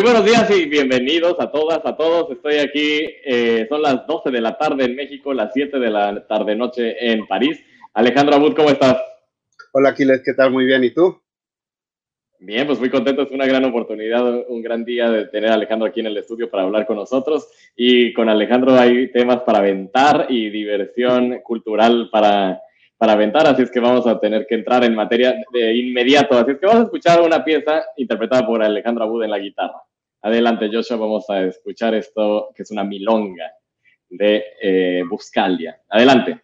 muy buenos días y bienvenidos a todas, a todos. Estoy aquí, eh, son las 12 de la tarde en México, las 7 de la tarde-noche en París. Alejandro Abud, ¿cómo estás? Hola Aquiles, ¿qué tal? Muy bien, ¿y tú? Bien, pues muy contento, es una gran oportunidad, un gran día de tener a Alejandro aquí en el estudio para hablar con nosotros. Y con Alejandro hay temas para aventar y diversión cultural para, para aventar, así es que vamos a tener que entrar en materia de inmediato. Así es que vamos a escuchar una pieza interpretada por Alejandro Abud en la guitarra. Adelante, Joshua, vamos a escuchar esto que es una milonga de eh, Buscalia. Adelante.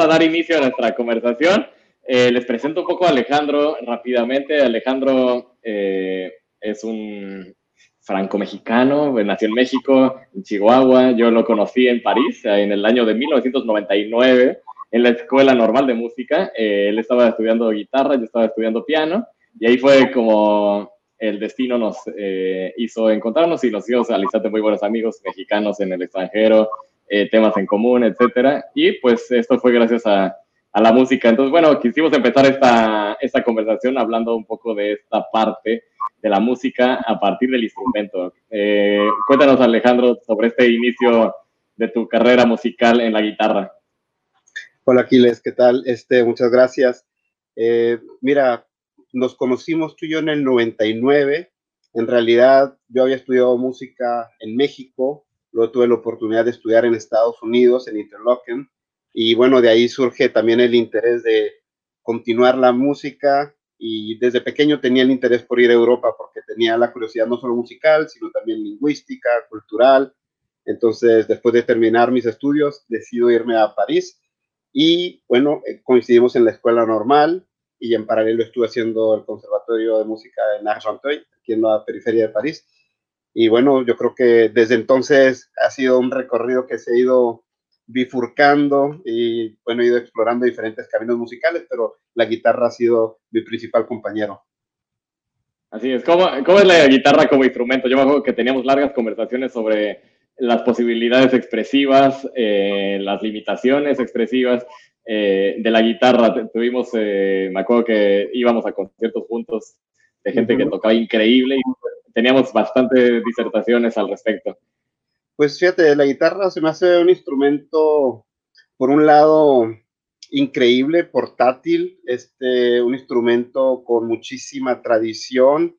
A dar inicio a nuestra conversación. Eh, les presento un poco a Alejandro rápidamente. Alejandro eh, es un franco-mexicano, nació en México, en Chihuahua. Yo lo conocí en París en el año de 1999 en la Escuela Normal de Música. Eh, él estaba estudiando guitarra, yo estaba estudiando piano y ahí fue como el destino nos hizo encontrarnos y nos hizo realizar de muy buenos amigos mexicanos en el extranjero, eh, temas en común, etcétera. Y pues esto fue gracias a, a, la música. Entonces, bueno, quisimos empezar esta, esta conversación hablando un poco de esta parte de la música a partir del instrumento. Eh, cuéntanos, Alejandro, sobre este inicio de tu carrera musical en la guitarra. Hola, Aquiles, ¿qué tal? Este, muchas gracias. Eh, mira, nos conocimos tú y yo en el 99. En realidad, yo había estudiado música en México Luego tuve la oportunidad de estudiar en Estados Unidos, en Interlochen, y bueno, de ahí surge también el interés de continuar la música y desde pequeño tenía el interés por ir a Europa porque tenía la curiosidad no solo musical, sino también lingüística, cultural. Entonces, después de terminar mis estudios, decido irme a París y bueno, eh, coincidimos en la escuela normal y en paralelo estuve haciendo el Conservatorio de Música en Argenteuil, aquí en la periferia de París. Y bueno, yo creo que desde entonces ha sido un recorrido que se ha ido bifurcando y bueno, he ido explorando diferentes caminos musicales, pero la guitarra ha sido mi principal compañero. Así es, ¿cómo, cómo es la guitarra como instrumento? Yo me acuerdo que teníamos largas conversaciones sobre las posibilidades expresivas, eh, las limitaciones expresivas eh, de la guitarra. Tuvimos, eh, me acuerdo que íbamos a conciertos juntos de gente que tocaba increíble y teníamos bastantes disertaciones al respecto. Pues fíjate, la guitarra se me hace un instrumento, por un lado, increíble, portátil, este, un instrumento con muchísima tradición,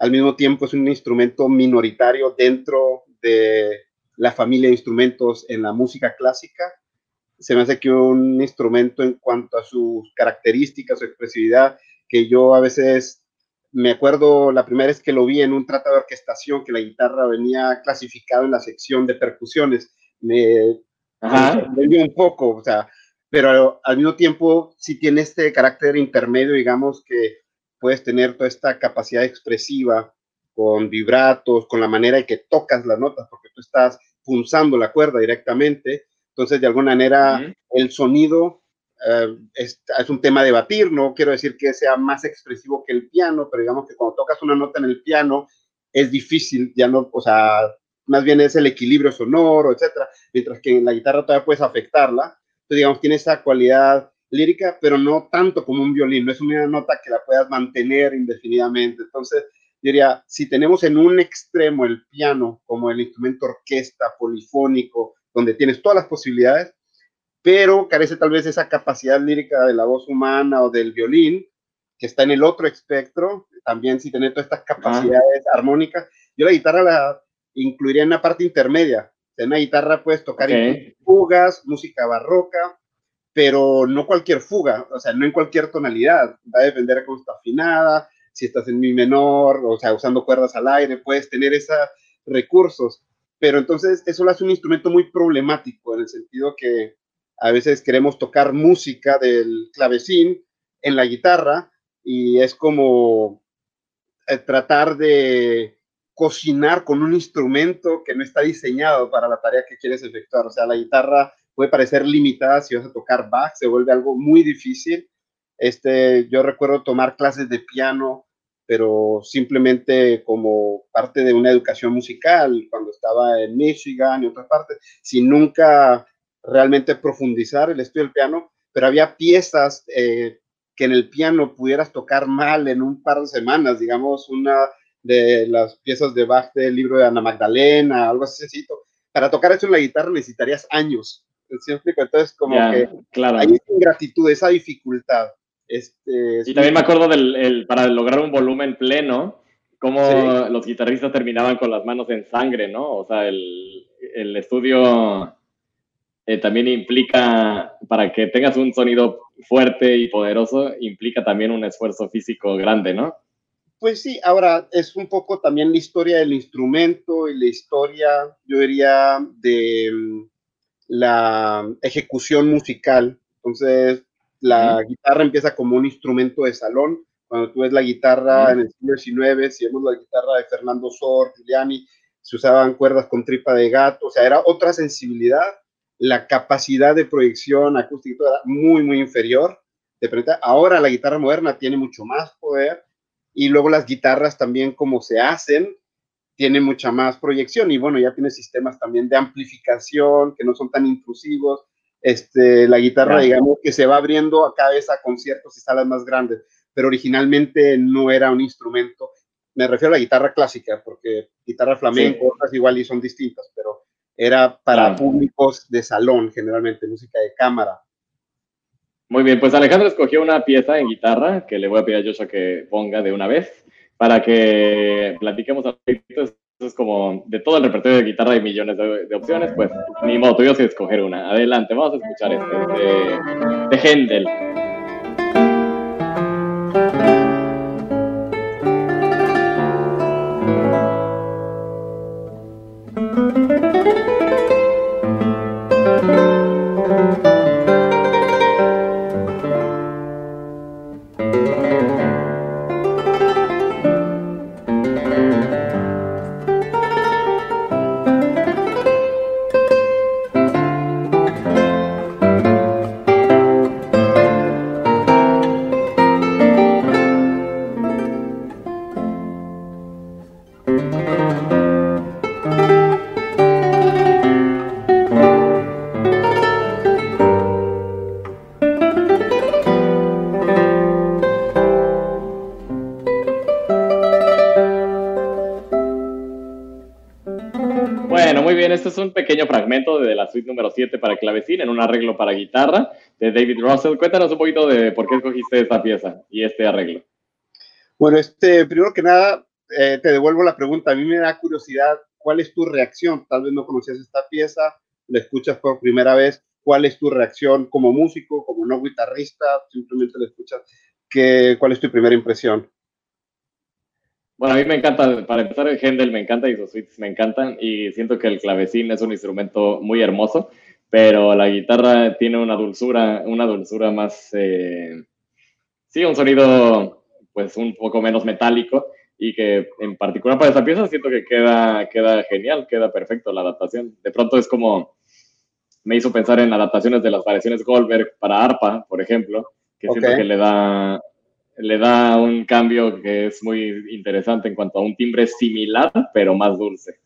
al mismo tiempo es un instrumento minoritario dentro de la familia de instrumentos en la música clásica. Se me hace que un instrumento en cuanto a sus características, su expresividad, que yo a veces me acuerdo la primera vez que lo vi en un tratado de orquestación, que la guitarra venía clasificado en la sección de percusiones. Me sorprendió un poco, o sea, pero al mismo tiempo sí tiene este carácter intermedio, digamos, que puedes tener toda esta capacidad expresiva con vibratos, con la manera en que tocas las notas, porque tú estás punzando la cuerda directamente. Entonces, de alguna manera, el sonido eh, es, un tema a debatir, no quiero decir que sea más expresivo que el piano, pero digamos que cuando tocas una nota en el piano es difícil, ya no, o sea, más bien es el equilibrio sonoro, etcétera, mientras que en la guitarra todavía puedes afectarla. Entonces, digamos, tiene esa cualidad lírica, pero no tanto como un violín, no es una nota que la puedas mantener indefinidamente. Entonces, diría, si tenemos en un extremo el piano como el instrumento orquesta, polifónico, donde tienes todas las posibilidades, pero carece tal vez de esa capacidad lírica de la voz humana o del violín, que está en el otro espectro, también si tiene todas estas capacidades armónicas. Yo la guitarra la incluiría en una parte intermedia. En una guitarra puedes tocar fugas, música barroca, pero no cualquier fuga, o sea, no en cualquier tonalidad. Va a depender de cómo está afinada, si estás en mi menor, o sea, usando cuerdas al aire, puedes tener esos recursos. Pero entonces eso lo hace un instrumento muy problemático en el sentido que a veces queremos tocar música del clavecín en la guitarra y es como eh, tratar de cocinar con un instrumento que no está diseñado para la tarea que quieres efectuar. O sea, la guitarra puede parecer limitada si vas a tocar Bach, se vuelve algo muy difícil. Este, yo recuerdo tomar clases de piano, pero simplemente como parte de una educación musical cuando estaba en Michigan y otras partes, sin nunca realmente profundizar el estudio del piano, pero había piezas eh, que en el piano pudieras tocar mal en un par de semanas, digamos, una de las piezas de Bach del libro de Ana Magdalena, algo así. Para tocar eso en la guitarra necesitarías años. Entonces, como que claro. hay esa ingratitud, esa dificultad. Este, y también me acuerdo del, para lograr un volumen pleno, cómo los guitarristas terminaban con las manos en sangre, ¿no? O sea, el, el estudio eh, también implica, para que tengas un sonido fuerte y poderoso, implica también un esfuerzo físico grande, ¿no? Pues sí, ahora es un poco también la historia del instrumento y la historia, yo diría, de mm, la ejecución musical. Entonces, la guitarra empieza como un instrumento de salón. Cuando tú ves la guitarra en el siglo XIX, si vemos la guitarra de Fernando Sor, Giuliani, se usaban cuerdas con tripa de gato, o sea, era otra sensibilidad la capacidad de proyección acústica era muy, muy inferior. Ahora la guitarra moderna tiene mucho más poder y luego las guitarras también como se hacen tienen mucha más proyección y bueno, ya tiene sistemas también de amplificación que no son tan intrusivos. Este, la guitarra, digamos, que se va abriendo a cada vez a conciertos y salas más grandes, pero originalmente no era un instrumento. Me refiero a la guitarra clásica, porque guitarra flamenco, otras igual y son distintas, pero era para públicos de salón, generalmente, música de cámara. Muy bien, pues Alejandro escogió una pieza en guitarra que le voy a pedir a Joshua que ponga de una vez para que platiquemos a Eso es como de todo el repertorio de guitarra hay millones de, opciones, pues ni modo, tuvimos que escoger una. Adelante, vamos a escuchar este de, de Händel. Un pequeño fragmento de la suite número 7 para clavecín en un arreglo para guitarra de David Russell. Cuéntanos un poquito de por qué escogiste esta pieza y este arreglo. Bueno, este, primero que nada, eh, te devuelvo la pregunta. A mí me da curiosidad, ¿cuál es tu reacción? Tal vez no conocías esta pieza, la escuchas por primera vez. ¿Cuál es tu reacción como músico, como no guitarrista? Simplemente la escuchas. ¿Qué, ¿Cuál es tu primera impresión? Bueno, a mí me encanta, para empezar, el Händel me encanta y sus suites me encantan y siento que el clavecín es un instrumento muy hermoso, pero la guitarra tiene una dulzura, una dulzura más, eh, sí, un sonido pues un poco menos metálico y que en particular para esa pieza siento que queda, queda genial, queda perfecto la adaptación. De pronto es como, me hizo pensar en adaptaciones de las variaciones Goldberg para arpa, por ejemplo, que siento que le da le da un cambio que es muy interesante en cuanto a un timbre similar, pero más dulce.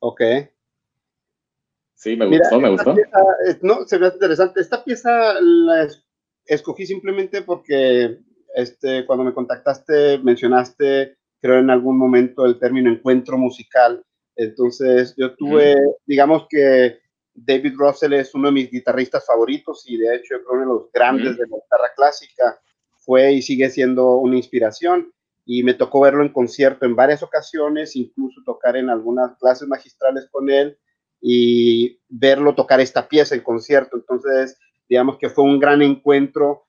Ok. Sí, me gustó, me gustó. no, se ve interesante. Esta pieza la escogí simplemente porque este, cuando me contactaste mencionaste, creo en algún momento, el término encuentro musical. Entonces, yo tuve, digamos que David Russell es uno de mis guitarristas favoritos y de hecho, yo creo uno de los grandes de la guitarra clásica. Fue y sigue siendo una inspiración y me tocó verlo en concierto en varias ocasiones, incluso tocar en algunas clases magistrales con él y verlo tocar esta pieza en concierto. Entonces, digamos que fue un gran encuentro.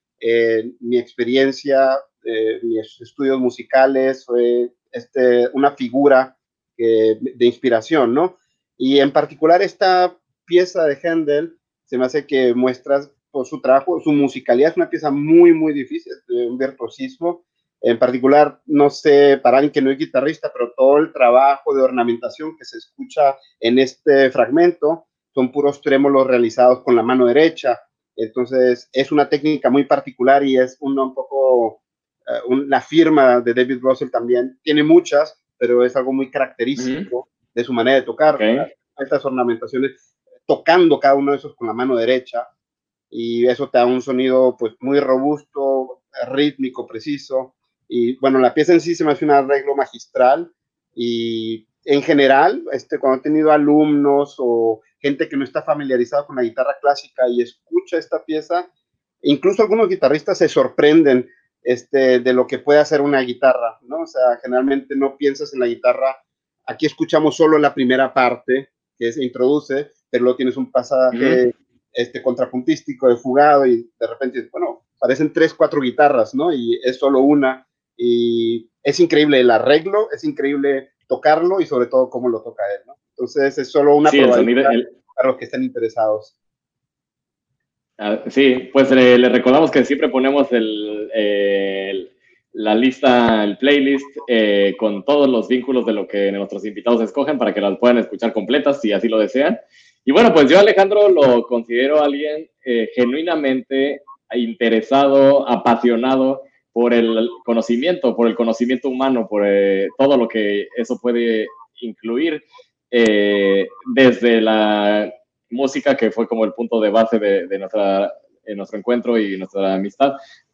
mi experiencia, eh, mis estudios musicales, fue este, una figura de inspiración, ¿no? Y en particular esta pieza de Händel se me hace que muestras por su trabajo, su musicalidad es una pieza muy, muy difícil, de un virtuosismo en particular, no sé, para alguien que no es guitarrista, pero todo el trabajo de ornamentación que se escucha en este fragmento son puros trémolos realizados con la mano derecha. Entonces, es una técnica muy particular y es una, un poco uh, la firma de David Russell también. Tiene muchas, pero es algo muy característico de su manera de tocar. Estas ornamentaciones, tocando cada uno de esos con la mano derecha, y eso te da un sonido pues muy robusto, rítmico, preciso. Y bueno, la pieza en sí se me hace un arreglo magistral y en general, este, cuando he tenido alumnos o gente que no está familiarizada con la guitarra clásica y escucha esta pieza, incluso algunos guitarristas se sorprenden este, de lo que puede hacer una guitarra, ¿no? O sea, generalmente no piensas en la guitarra, aquí escuchamos solo la primera parte que se introduce, pero luego tienes un pasaje este, contrapuntístico de fugado y de repente, bueno, parecen tres, cuatro guitarras, ¿no? Y es solo una y es increíble el arreglo, es increíble tocarlo y sobre todo cómo lo toca él, ¿no? Entonces es solo una probabilidad para los que estén interesados. Ah, sí, pues le, recordamos que siempre ponemos el, la lista, el playlist eh, con todos los vínculos de lo que nuestros invitados escogen para que las puedan escuchar completas si así lo desean. Y bueno, pues yo Alejandro lo considero alguien eh, genuinamente interesado, apasionado por el conocimiento, por el conocimiento humano, por eh, todo lo que eso puede incluir, eh, desde la música, que fue como el punto de base de, nuestra, nuestro encuentro y nuestra amistad,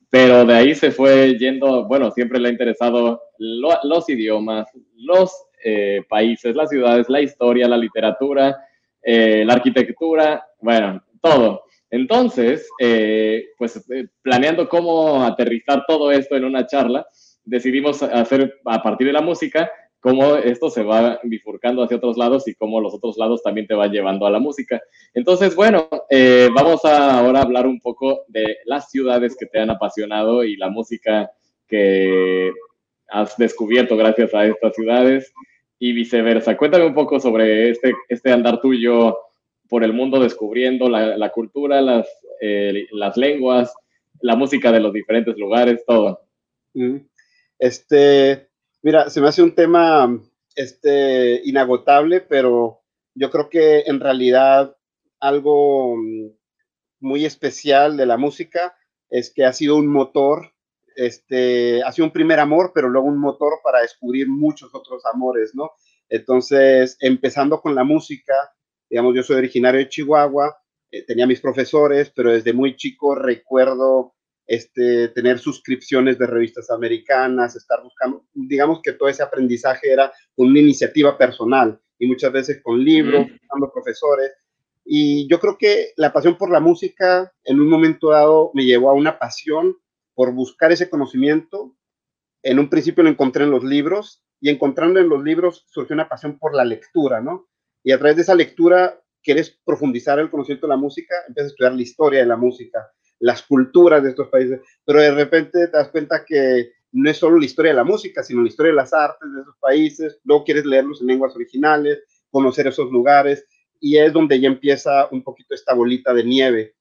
pero de ahí se fue yendo, bueno, siempre le ha interesado los idiomas, los eh, países, las ciudades, la historia, la literatura, la arquitectura, bueno, todo. Entonces, eh, pues eh, planeando cómo aterrizar todo esto en una charla, decidimos hacer a partir de la música cómo esto se va bifurcando hacia otros lados y cómo los otros lados también te van llevando a la música. Entonces, bueno, eh, vamos a ahora hablar un poco de las ciudades que te han apasionado y la música que has descubierto gracias a estas ciudades y viceversa. Cuéntame un poco sobre este, este andar tuyo por el mundo descubriendo la, cultura, las, eh, las lenguas, la música de los diferentes lugares, todo. Este, mira, se me hace un tema este, inagotable, pero yo creo que en realidad algo mm, muy especial de la música es que ha sido un motor, este, ha sido un primer amor, pero luego un motor para descubrir muchos otros amores, ¿no? Entonces, empezando con la música, digamos, yo soy originario de Chihuahua, eh, tenía mis profesores, pero desde muy chico recuerdo este, tener suscripciones de revistas americanas, estar buscando, digamos que todo ese aprendizaje era una iniciativa personal y muchas veces con libros, buscando profesores. Y yo creo que la pasión por la música en un momento dado me llevó a una pasión por buscar ese conocimiento. En un principio lo encontré en los libros y encontrando en los libros surgió una pasión por la lectura, ¿no? y a través de esa lectura quieres profundizar el conocimiento de la música, empiezas a estudiar la historia de la música, las culturas de estos países, pero de repente te das cuenta que no es solo la historia de la música, sino la historia de las artes de esos países, luego quieres leerlos en lenguas originales, conocer esos lugares, y es donde ya empieza un poquito esta bolita de nieve.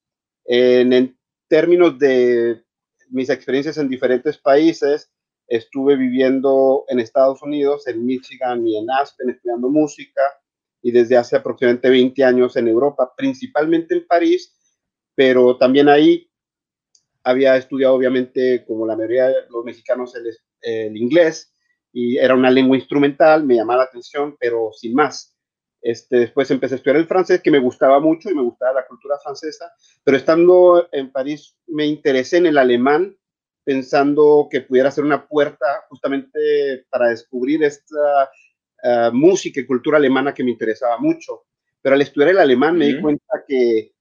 En, en términos de mis experiencias en diferentes países, estuve viviendo en Estados Unidos, en Michigan y en Aspen, estudiando música, y desde hace aproximadamente 20 años en Europa, principalmente en París, pero también ahí había estudiado obviamente como la mayoría de los mexicanos el, inglés y era una lengua instrumental, me llamaba la atención, pero sin más. Este, después empecé a estudiar el francés, que me gustaba mucho y me gustaba la cultura francesa, pero estando en París me interesé en el alemán, pensando que pudiera ser una puerta justamente para descubrir esta uh, música y cultura alemana que me interesaba mucho. Pero al estudiar el alemán me di cuenta que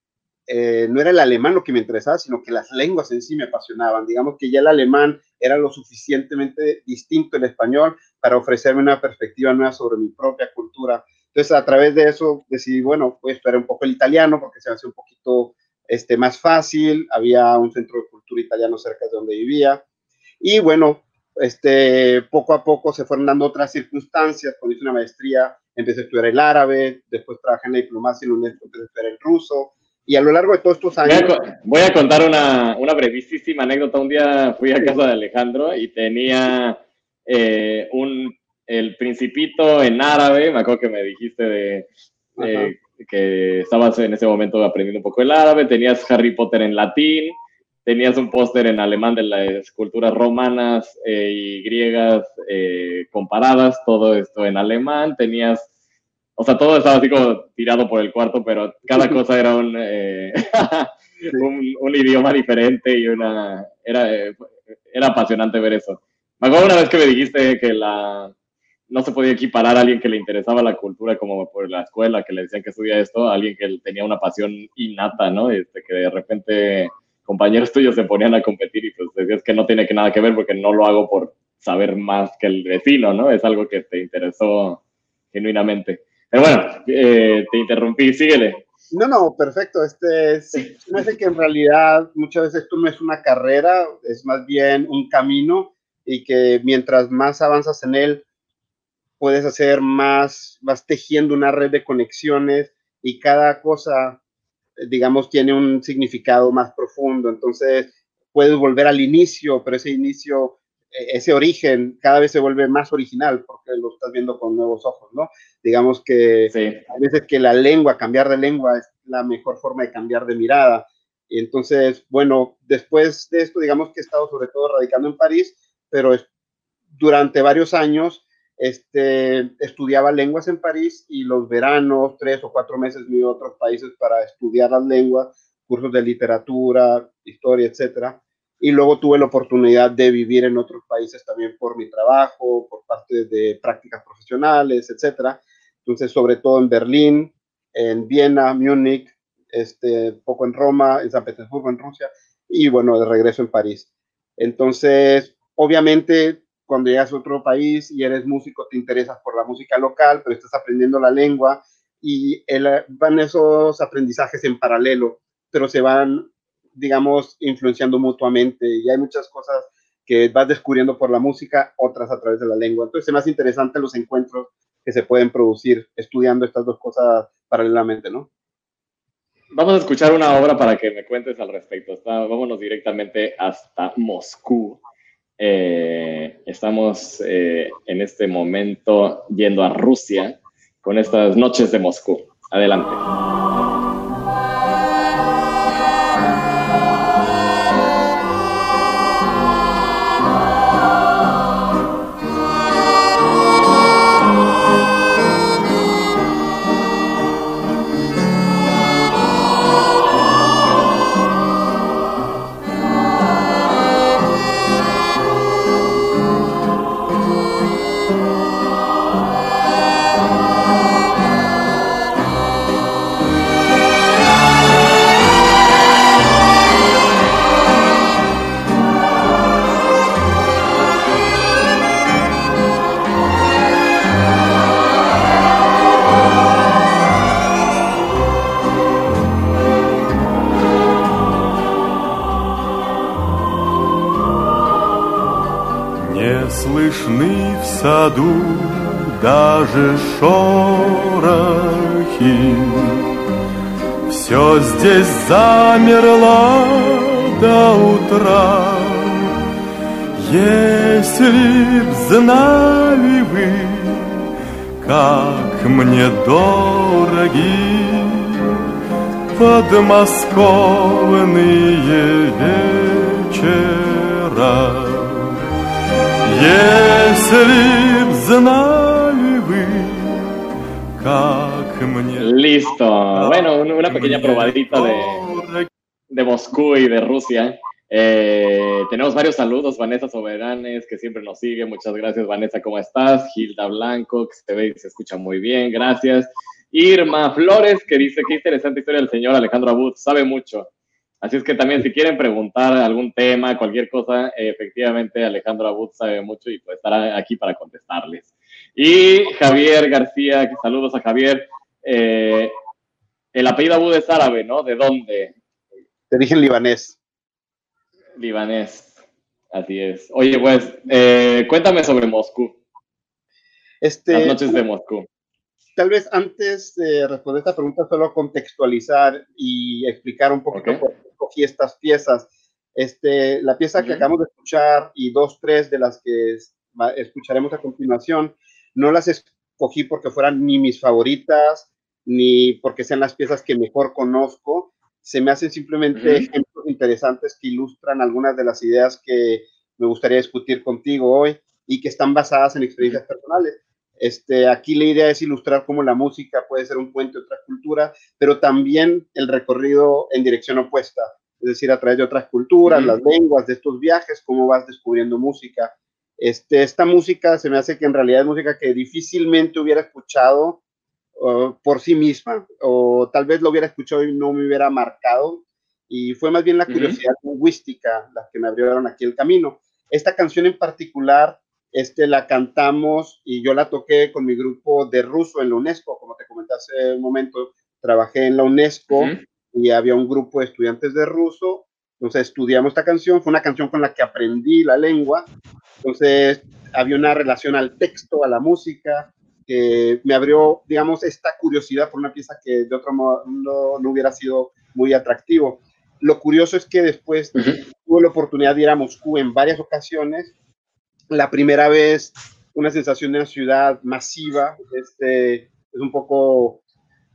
eh, no era el alemán lo que me interesaba, sino que las lenguas en sí me apasionaban. Digamos que ya el alemán era lo suficientemente distinto del español para ofrecerme una perspectiva nueva sobre mi propia cultura. Entonces, a través de eso decidí, bueno, voy a esperar un poco el italiano porque se me hace un poquito este, más fácil. Había un centro de cultura italiano cerca de donde vivía. Y bueno, este, poco a poco se fueron dando otras circunstancias. Cuando hice una maestría, empecé a estudiar el árabe, después trabajé en la diplomacia en UNESCO, empecé a estudiar el ruso. Y a lo largo de todos estos años... Voy a, contar una, una, brevísima anécdota. Un día fui a casa de Alejandro y tenía eh, un, el principito en árabe. Me acuerdo que me dijiste de... que estabas en ese momento aprendiendo un poco el árabe, tenías Harry Potter en latín, tenías un póster en alemán de las culturas romanas eh, y griegas eh, comparadas, todo esto en alemán, tenías, o sea, todo estaba así como tirado por el cuarto, pero cada cosa era un, eh, un, idioma diferente y una, era, era apasionante ver eso. Me acuerdo una vez que me dijiste que la, no se podía equiparar a alguien que le interesaba la cultura como por la escuela, que le decían que estudia esto, a alguien que tenía una pasión innata, ¿no? Este, que de repente compañeros tuyos se ponían a competir y pues decías que no tiene que nada que ver porque no lo hago por saber más que el vecino, ¿no? Es algo que te interesó genuinamente. Pero bueno, eh, te interrumpí, síguele. No, no, perfecto. Este, sí, me hace que en realidad muchas veces esto no es una carrera, es más bien un camino y que mientras más avanzas en él, puedes hacer más, vas tejiendo una red de conexiones y cada cosa digamos, tiene un significado más profundo. Entonces, puedes volver al inicio, pero ese inicio, e-, ese origen, cada vez se vuelve más original porque lo estás viendo con nuevos ojos, ¿no? Digamos que a veces que la lengua, cambiar de lengua es la mejor forma de cambiar de mirada. Y entonces, bueno, después de esto, digamos que he estado sobre todo radicando en París, pero durante varios años este, estudiaba lenguas en París y los veranos, tres o cuatro meses, me iba a otros países para estudiar las lenguas, cursos de literatura, historia, etcétera. Y luego tuve la oportunidad de vivir en otros países también por mi trabajo, por parte de prácticas profesionales, etcétera. Entonces, sobre todo en Berlín, en Viena, Múnich, este, poco en Roma, en San Petersburgo, en Rusia, y bueno, de regreso en París. Entonces, obviamente cuando llegas a otro país y eres músico, te interesas por la música local, pero estás aprendiendo la lengua y van esos aprendizajes en paralelo, pero se van, digamos, influenciando mutuamente y hay muchas cosas que vas descubriendo por la música, otras a través de la lengua. Entonces es más interesante los encuentros que se pueden producir estudiando estas dos cosas paralelamente, ¿no? Vamos a escuchar una obra para que me cuentes al respecto. vámonos directamente hasta Moscú. Eh, estamos eh, en este momento yendo a Rusia con estas noches de Moscú. Adelante. Саду даже шорохи. Все здесь замерло до утра. Если б знали вы, как мне дороги подмосковные вечера. Listo. Bueno, una pequeña probadita de, de Moscú y de Rusia. Eh, tenemos varios saludos, Vanessa Soberanes, que siempre nos sigue. Muchas gracias, Vanessa, ¿cómo estás? Gilda Blanco, que se ve y se escucha muy bien, gracias. Irma Flores, que dice, qué interesante historia del señor Alejandro Abud, sabe mucho. Así es que también si quieren preguntar algún tema, cualquier cosa, efectivamente Alejandro Abud sabe mucho y pues estará aquí para contestarles. Y Javier García, que saludos a Javier. Eh, el apellido Abud es árabe, ¿no? ¿De dónde? De origen libanés. Libanés, así es. Oye, pues, eh, cuéntame sobre Moscú. Este, Las noches de Moscú. Tal vez antes de responder esta pregunta, solo contextualizar y explicar un poquito por qué escogí estas piezas. Este, la pieza que Ujú. acabamos de escuchar y dos, tres de las que escucharemos a continuación, no las escogí porque fueran ni mis favoritas, ni porque sean las piezas que mejor conozco. Se me hacen simplemente Ujú. ejemplos interesantes que ilustran algunas de las ideas que me gustaría discutir contigo hoy y que están basadas en experiencias personales. Este, aquí la idea es ilustrar cómo la música puede ser un puente a otra cultura, pero también el recorrido en dirección opuesta, es decir, a través de otras culturas, Ujú. las lenguas, de estos viajes, cómo vas descubriendo música. Este, esta música se me hace que en realidad es música que difícilmente hubiera escuchado uh, por sí misma, o tal vez lo hubiera escuchado y no me hubiera marcado, y fue más bien la curiosidad lingüística la que me abrieron aquí el camino. Esta canción en particular este, la cantamos y yo la toqué con mi grupo de ruso en la UNESCO, como te comenté hace un momento, trabajé en la UNESCO. Y había un grupo de estudiantes de ruso, entonces estudiamos esta canción, fue una canción con la que aprendí la lengua, entonces había una relación al texto, a la música, que me abrió, digamos, esta curiosidad por una pieza que de otro modo no, no hubiera sido muy atractivo. Lo curioso es que después tuve la oportunidad de ir a Moscú en varias ocasiones. La primera vez, una sensación de una ciudad masiva, este, es un poco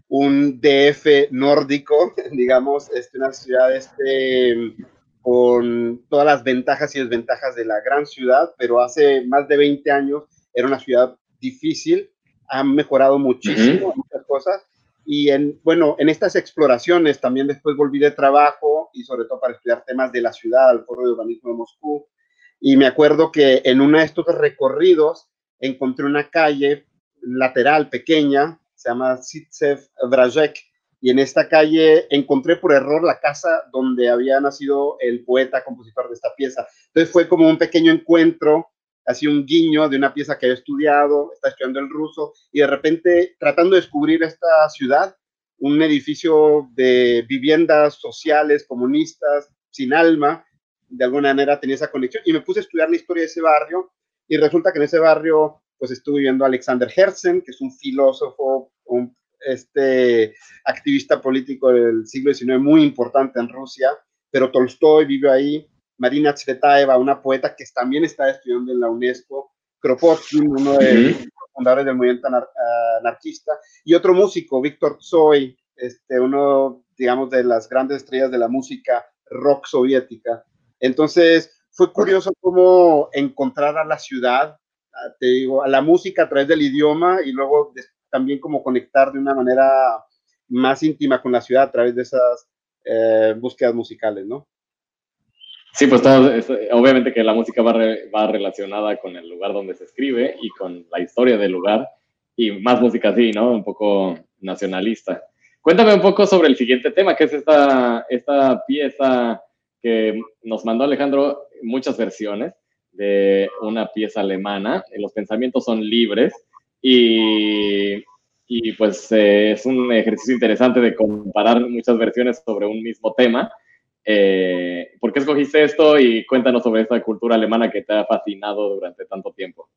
un DF nórdico, digamos, este, una ciudad este, con todas las ventajas y desventajas de la gran ciudad, pero hace más de 20 años era una ciudad difícil, ha mejorado muchísimo en muchas cosas. Y en, bueno, en estas exploraciones también después volví de trabajo y sobre todo para estudiar temas de la ciudad, al Foro de Urbanismo de Moscú. Y me acuerdo que en uno de estos recorridos encontré una calle lateral pequeña, se llama Sitsev Vrajek, y en esta calle encontré por error la casa donde había nacido el poeta compositor de esta pieza. Entonces fue como un pequeño encuentro, así un guiño de una pieza que había estudiado, está estudiando el ruso, y de repente tratando de descubrir esta ciudad, un edificio de viviendas sociales, comunistas, sin alma, de alguna manera tenía esa conexión, y me puse a estudiar la historia de ese barrio, y resulta que en ese barrio pues estuve viendo a Alexander Herzen, que es un filósofo, un este, activista político del siglo XIX muy importante en Rusia, pero Tolstoy vivió ahí, Marina Tsvetaeva, una poeta que también está estudiando en la UNESCO, Kropotkin, uno de los fundadores del movimiento anar anarquista, y otro músico, Víctor Tsoi, este, uno, digamos, de las grandes estrellas de la música rock soviética. Entonces, fue curioso cómo encontrar a la ciudad, te digo, a la música a través del idioma y luego también como conectar de una manera más íntima con la ciudad a través de esas eh, búsquedas musicales, ¿no? Sí, pues todo, es, obviamente que la música va, re, va, relacionada con el lugar donde se escribe y con la historia del lugar y más música así, ¿no? Un poco nacionalista. Cuéntame un poco sobre el siguiente tema, que es esta, esta pieza que nos mandó Alejandro, muchas versiones de una pieza alemana. Los pensamientos son libres y, y pues eh, es un ejercicio interesante de comparar muchas versiones sobre un mismo tema. Eh, ¿Por qué escogiste esto? Y cuéntanos sobre esta cultura alemana que te ha fascinado durante tanto tiempo.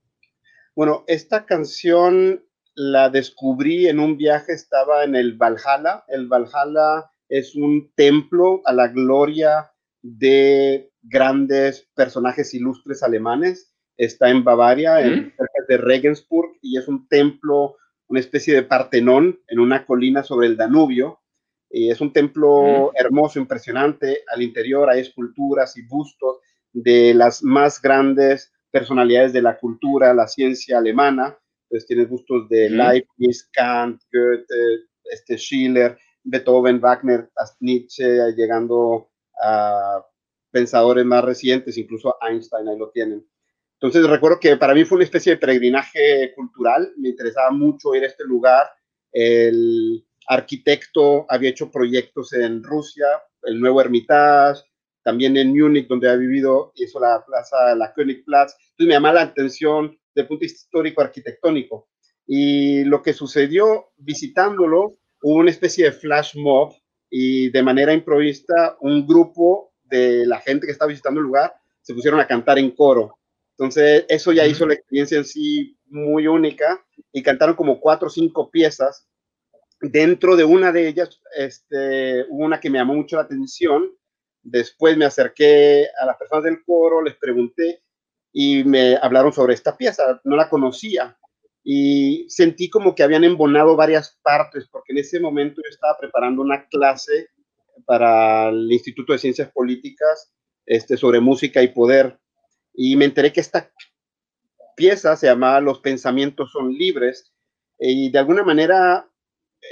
Bueno, esta canción la descubrí en un viaje, estaba en el Valhalla. El Valhalla es un templo a la gloria de grandes personajes ilustres alemanes. Está en Bavaria, ¿Mm? en, cerca de Regensburg, y es un templo, una especie de Partenón en una colina sobre el Danubio. Y es un templo ¿Mm? hermoso, impresionante. Al interior hay esculturas y bustos de las más grandes personalidades de la cultura, la ciencia alemana. Entonces tienes bustos de ¿Mm? Leibniz, Kant, Goethe, este Schiller, Beethoven, Wagner, Nietzsche, llegando a pensadores más recientes, incluso Einstein, ahí lo tienen. Entonces recuerdo que para mí fue una especie de peregrinaje cultural, me interesaba mucho ir a este lugar. El arquitecto había hecho proyectos en Rusia, el nuevo Hermitage, también en Múnich, donde ha vivido, hizo la plaza, la Königplatz. Entonces me llamaba la atención de punto histórico arquitectónico. Y lo que sucedió visitándolo, hubo una especie de flash mob y de manera improvista un grupo de la gente que estaba visitando el lugar se pusieron a cantar en coro. Entonces, eso ya hizo la experiencia en sí muy única y cantaron como cuatro o cinco piezas. Dentro de una de ellas, este, una que me llamó mucho la atención. Después me acerqué a las personas del coro, les pregunté y me hablaron sobre esta pieza. No la conocía y sentí como que habían embonado varias partes, porque en ese momento yo estaba preparando una clase para el Instituto de Ciencias Políticas este, sobre música y poder y me enteré que esta pieza se llamaba Los pensamientos son libres y de alguna manera,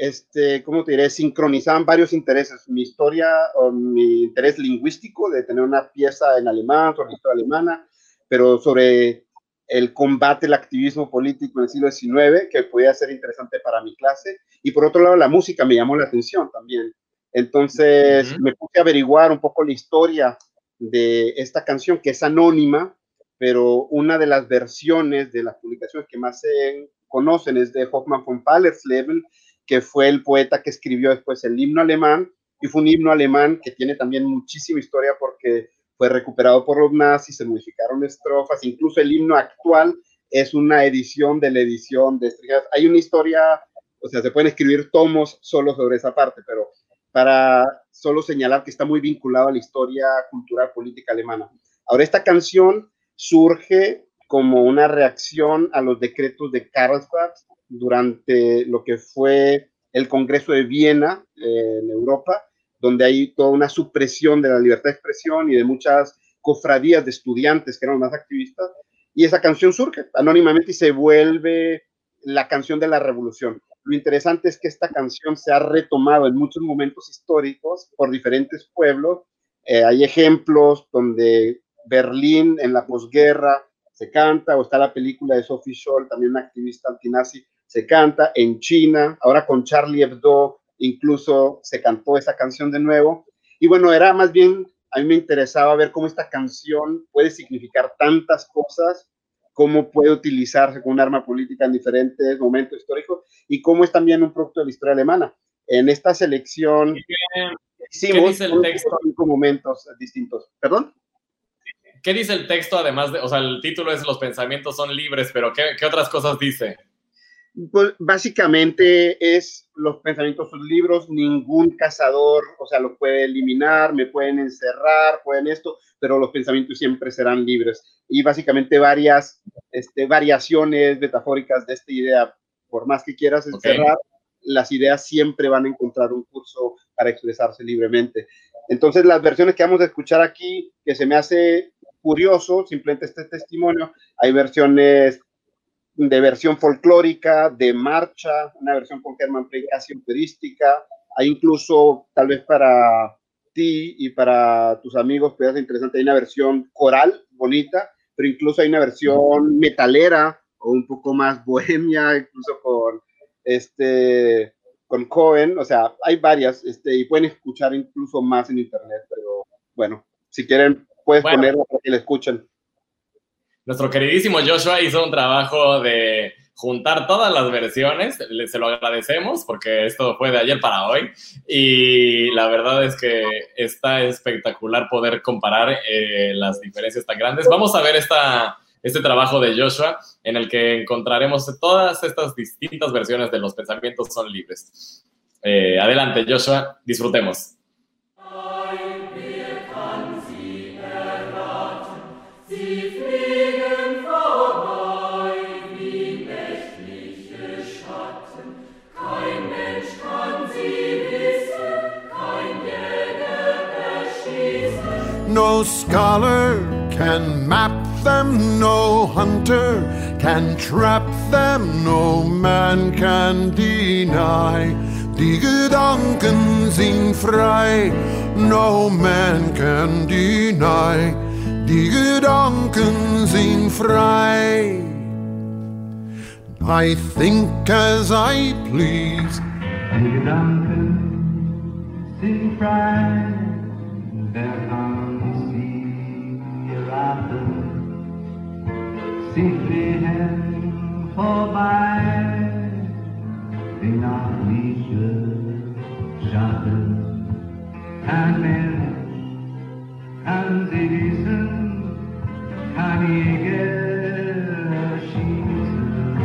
este, ¿cómo te diré? Sincronizaban varios intereses, mi historia o mi interés lingüístico de tener una pieza en alemán, sobre historia alemana, pero sobre el combate, el activismo político en el siglo XIX, que podía ser interesante para mi clase, y por otro lado la música me llamó la atención también. Entonces me puse a averiguar un poco la historia de esta canción, que es anónima, pero una de las versiones de las publicaciones que más se conocen es de Hoffmann von Fallersleben, que fue el poeta que escribió después el himno alemán, y fue un himno alemán que tiene también muchísima historia porque fue recuperado por los nazis, se modificaron estrofas, incluso el himno actual es una edición de la edición de Estrellas. Hay una historia, o sea, se pueden escribir tomos solo sobre esa parte, pero para solo señalar que está muy vinculado a la historia cultural política alemana. Ahora, esta canción surge como una reacción a los decretos de Karlsbad durante lo que fue el Congreso de Viena eh, en Europa, donde hay toda una supresión de la libertad de expresión y de muchas cofradías de estudiantes que eran más activistas, y esa canción surge anónimamente y se vuelve la canción de la revolución. Lo interesante es que esta canción se ha retomado en muchos momentos históricos por diferentes pueblos. Eh, hay ejemplos donde Berlín en la posguerra se canta, o está la película de Sophie Scholl, también una activista antinazi, se canta. En China, ahora con Charlie Hebdo, incluso se cantó esa canción de nuevo. Y bueno, era más bien, a mí me interesaba ver cómo esta canción puede significar tantas cosas cómo puede utilizarse como un arma política en diferentes momentos históricos y cómo es también un producto de la historia alemana. En esta selección hicimos cinco momentos distintos. ¿Perdón? ¿Qué dice el texto además de, o sea, el título es Los pensamientos son libres, pero ¿qué, qué otras cosas dice? Pues básicamente es los pensamientos son libros, ningún cazador, o sea, lo puede eliminar, me pueden encerrar, pueden esto, pero los pensamientos siempre serán libres. Y básicamente varias este, variaciones metafóricas de esta idea, por más que quieras encerrar, las ideas siempre van a encontrar un curso para expresarse libremente. Entonces, las versiones que vamos a escuchar aquí, que se me hace curioso, simplemente este testimonio, hay versiones de versión folclórica, de marcha, una versión con Herman Frey casi operística. Hay incluso, tal vez para ti y para tus amigos, puede ser interesante, hay una versión coral bonita, pero incluso hay una versión metalera o un poco más bohemia, incluso con este con Cohen, o sea, hay varias, este, y pueden escuchar incluso más en internet, pero bueno, si quieren, puedes ponerlo para que la escuchen. Nuestro queridísimo Joshua hizo un trabajo de juntar todas las versiones, se lo agradecemos porque esto fue de ayer para hoy y la verdad es que está espectacular poder comparar eh, las diferencias tan grandes. Vamos a ver esta, este trabajo de Joshua en el que encontraremos todas estas distintas versiones de los pensamientos son libres. Eh, adelante Joshua, disfrutemos. No scholar can map them, no hunter can trap them, no man can deny Die Gedanken sind frei, no man can deny. Die Gedanken sind frei. I think as I please. Die Gedanken sind frei, Sie fliehen vorbei, wie nach Schatten. Kein Mensch kann sie wissen, Jäger schießen.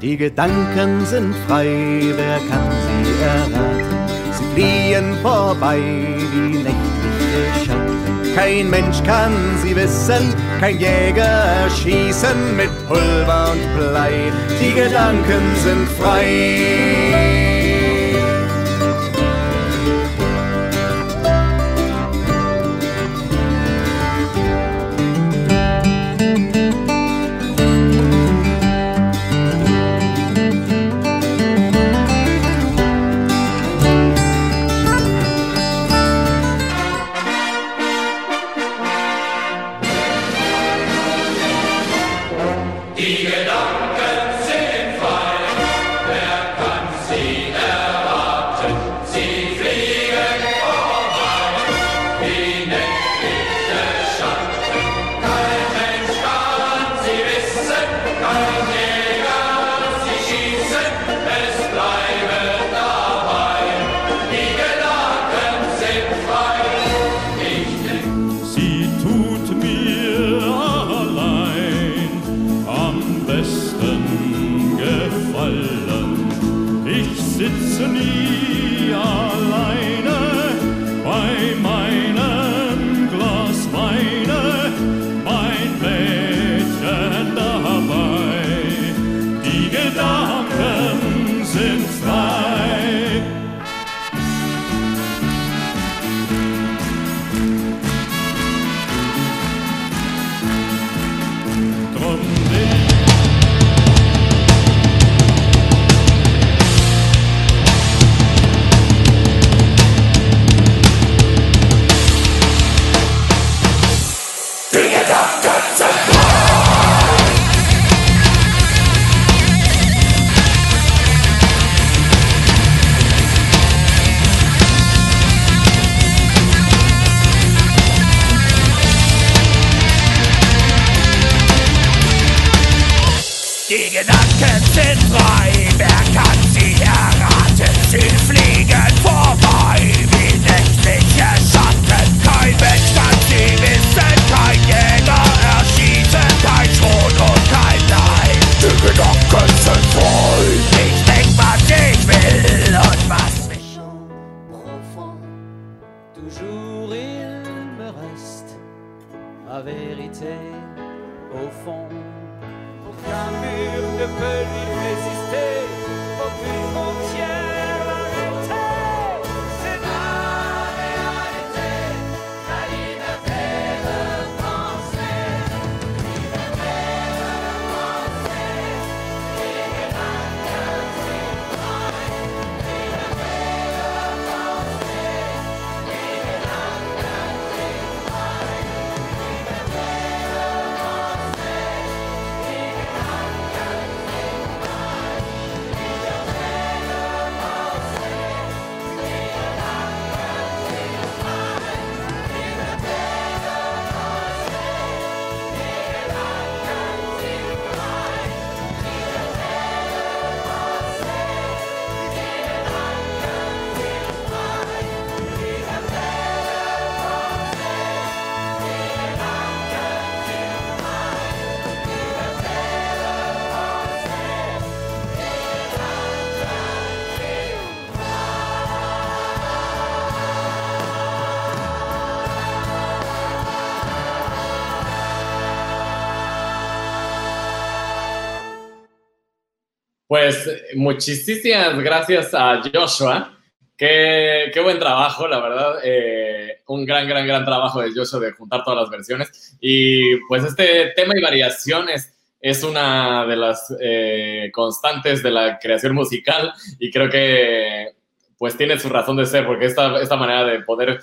Die Gedanken sind frei, wer kann sie erraten? Fliehen vorbei wie nächtliche Schatten. Kein Mensch kann sie wissen, kein Jäger schießen mit Pulver und Blei. Die Gedanken sind frei. Pues muchísimas gracias a Joshua Qué, qué buen trabajo, la verdad. Eh, un gran, gran, gran trabajo de Joshua de juntar todas las versiones. Y pues este tema y variaciones es una de las eh, constantes de la creación musical y creo que pues tiene su razón de ser, porque esta, esta manera de poder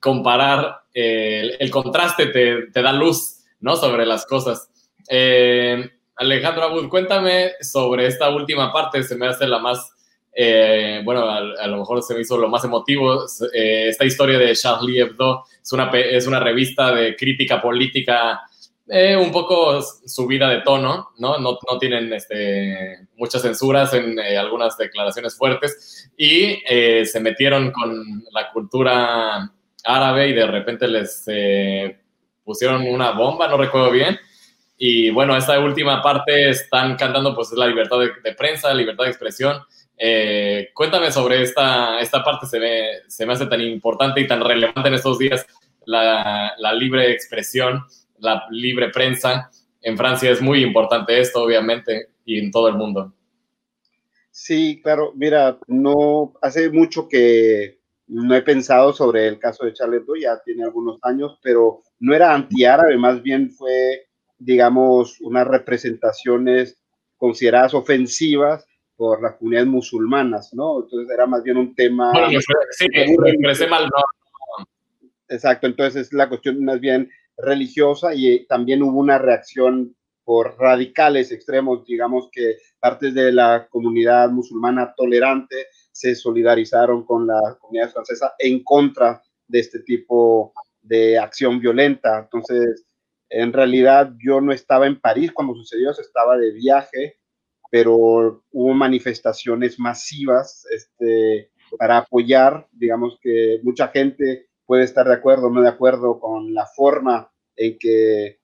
comparar eh, el, el, contraste te, te, da luz, ¿no? Sobre las cosas. Eh, Alejandro Abud, cuéntame sobre esta última parte, se me hace la más, eh, bueno, a, lo mejor se me hizo lo más emotivo, eh, esta historia de Charlie Hebdo, es una, es una revista de crítica política eh, un poco subida de tono, ¿no? No, no tienen este, muchas censuras en eh, algunas declaraciones fuertes y se metieron con la cultura árabe y de repente les pusieron una bomba, no recuerdo bien. Y bueno, esta última parte están cantando pues la libertad de, prensa, libertad de expresión. Eh, cuéntame sobre esta, esta parte, se me, se me hace tan importante y tan relevante en estos días, la, la libre expresión la libre prensa. En Francia es muy importante esto, obviamente, y en todo el mundo. Sí, claro. Mira, no hace mucho que no he pensado sobre el caso de Charlie Hebdo, ya tiene algunos años, pero no era antiárabe, más bien fue, digamos, unas representaciones consideradas ofensivas por las comunidades musulmanas, ¿no? Entonces era más bien un tema... Bueno, sí, mal, no. Exacto, entonces es la cuestión más bien religiosa y también hubo una reacción por radicales extremos, digamos que partes de la comunidad musulmana tolerante se solidarizaron con la comunidad francesa en contra de este tipo de acción violenta. Entonces, en realidad yo no estaba en París cuando sucedió, estaba de viaje, pero hubo manifestaciones masivas este, para apoyar, digamos que mucha gente puede estar de acuerdo o no de acuerdo con la forma en que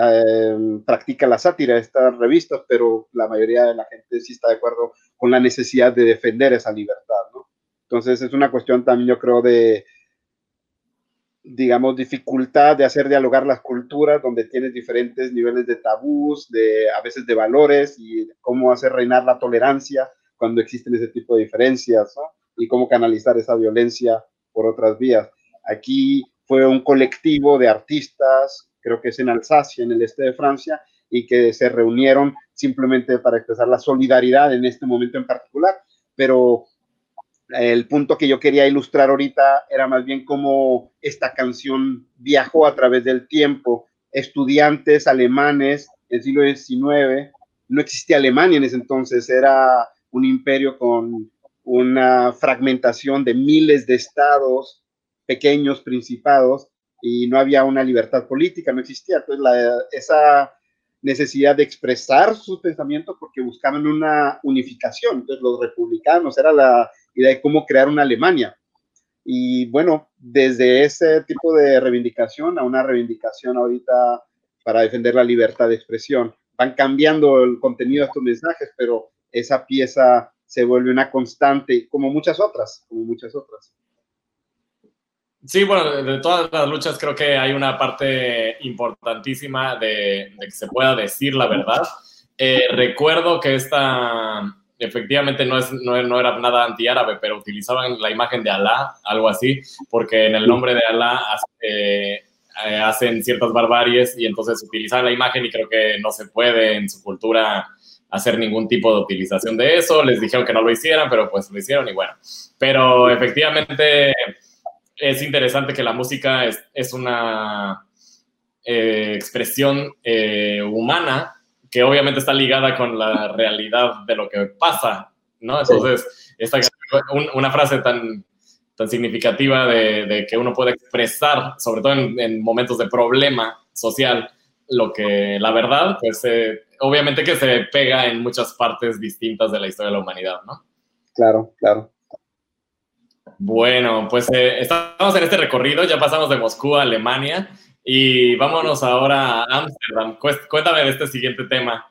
eh, practica la sátira estas revistas, pero la mayoría de la gente sí está de acuerdo con la necesidad de defender esa libertad, ¿no? Entonces es una cuestión también, yo creo, de, digamos, dificultad de hacer dialogar las culturas, donde tienes diferentes niveles de tabús, de a veces de valores, y cómo hacer reinar la tolerancia cuando existen ese tipo de diferencias. Y cómo canalizar esa violencia por otras vías. Aquí fue un colectivo de artistas, creo que es en Alsacia, en el este de Francia, y que se reunieron simplemente para expresar la solidaridad en este momento en particular. Pero el punto que yo quería ilustrar ahorita era más bien cómo esta canción viajó a través del tiempo. Estudiantes alemanes del siglo XIX, no existía Alemania en ese entonces, era un imperio con una fragmentación de miles de estados, pequeños principados y no había una libertad política, no existía. Entonces, esa necesidad de expresar sus pensamientos porque buscaban una unificación. Entonces, los republicanos era la idea de cómo crear una Alemania. Y bueno, desde ese tipo de reivindicación a una reivindicación ahorita para defender la libertad de expresión, van cambiando el contenido de estos mensajes, pero esa pieza se vuelve una constante, como muchas otras, como muchas otras. Sí, bueno, de, todas las luchas creo que hay una parte importantísima de, de que se pueda decir la verdad. Eh, recuerdo que esta, efectivamente no, es, no, no era nada antiárabe, pero utilizaban la imagen de Alá, algo así, porque en el nombre de Alá eh, hacen ciertas barbaries y entonces utilizaban la imagen y creo que no se puede en su cultura hacer ningún tipo de utilización de eso. Les dijeron que no lo hicieran, pero pues lo hicieron y bueno. Pero efectivamente es interesante que la música es, es una eh, expresión eh, humana que obviamente está ligada con la realidad de lo que pasa, ¿no? Entonces, esta, un, una frase tan, tan significativa de, de, que uno puede expresar, sobre todo en, en, momentos de problema social, lo que la verdad, pues eh, obviamente que se pega en muchas partes distintas de la historia de la humanidad, ¿no? Claro, claro. Bueno, pues eh, estamos en este recorrido, ya pasamos de Moscú a Alemania y vámonos ahora a Ámsterdam. Cuéntame de este siguiente tema.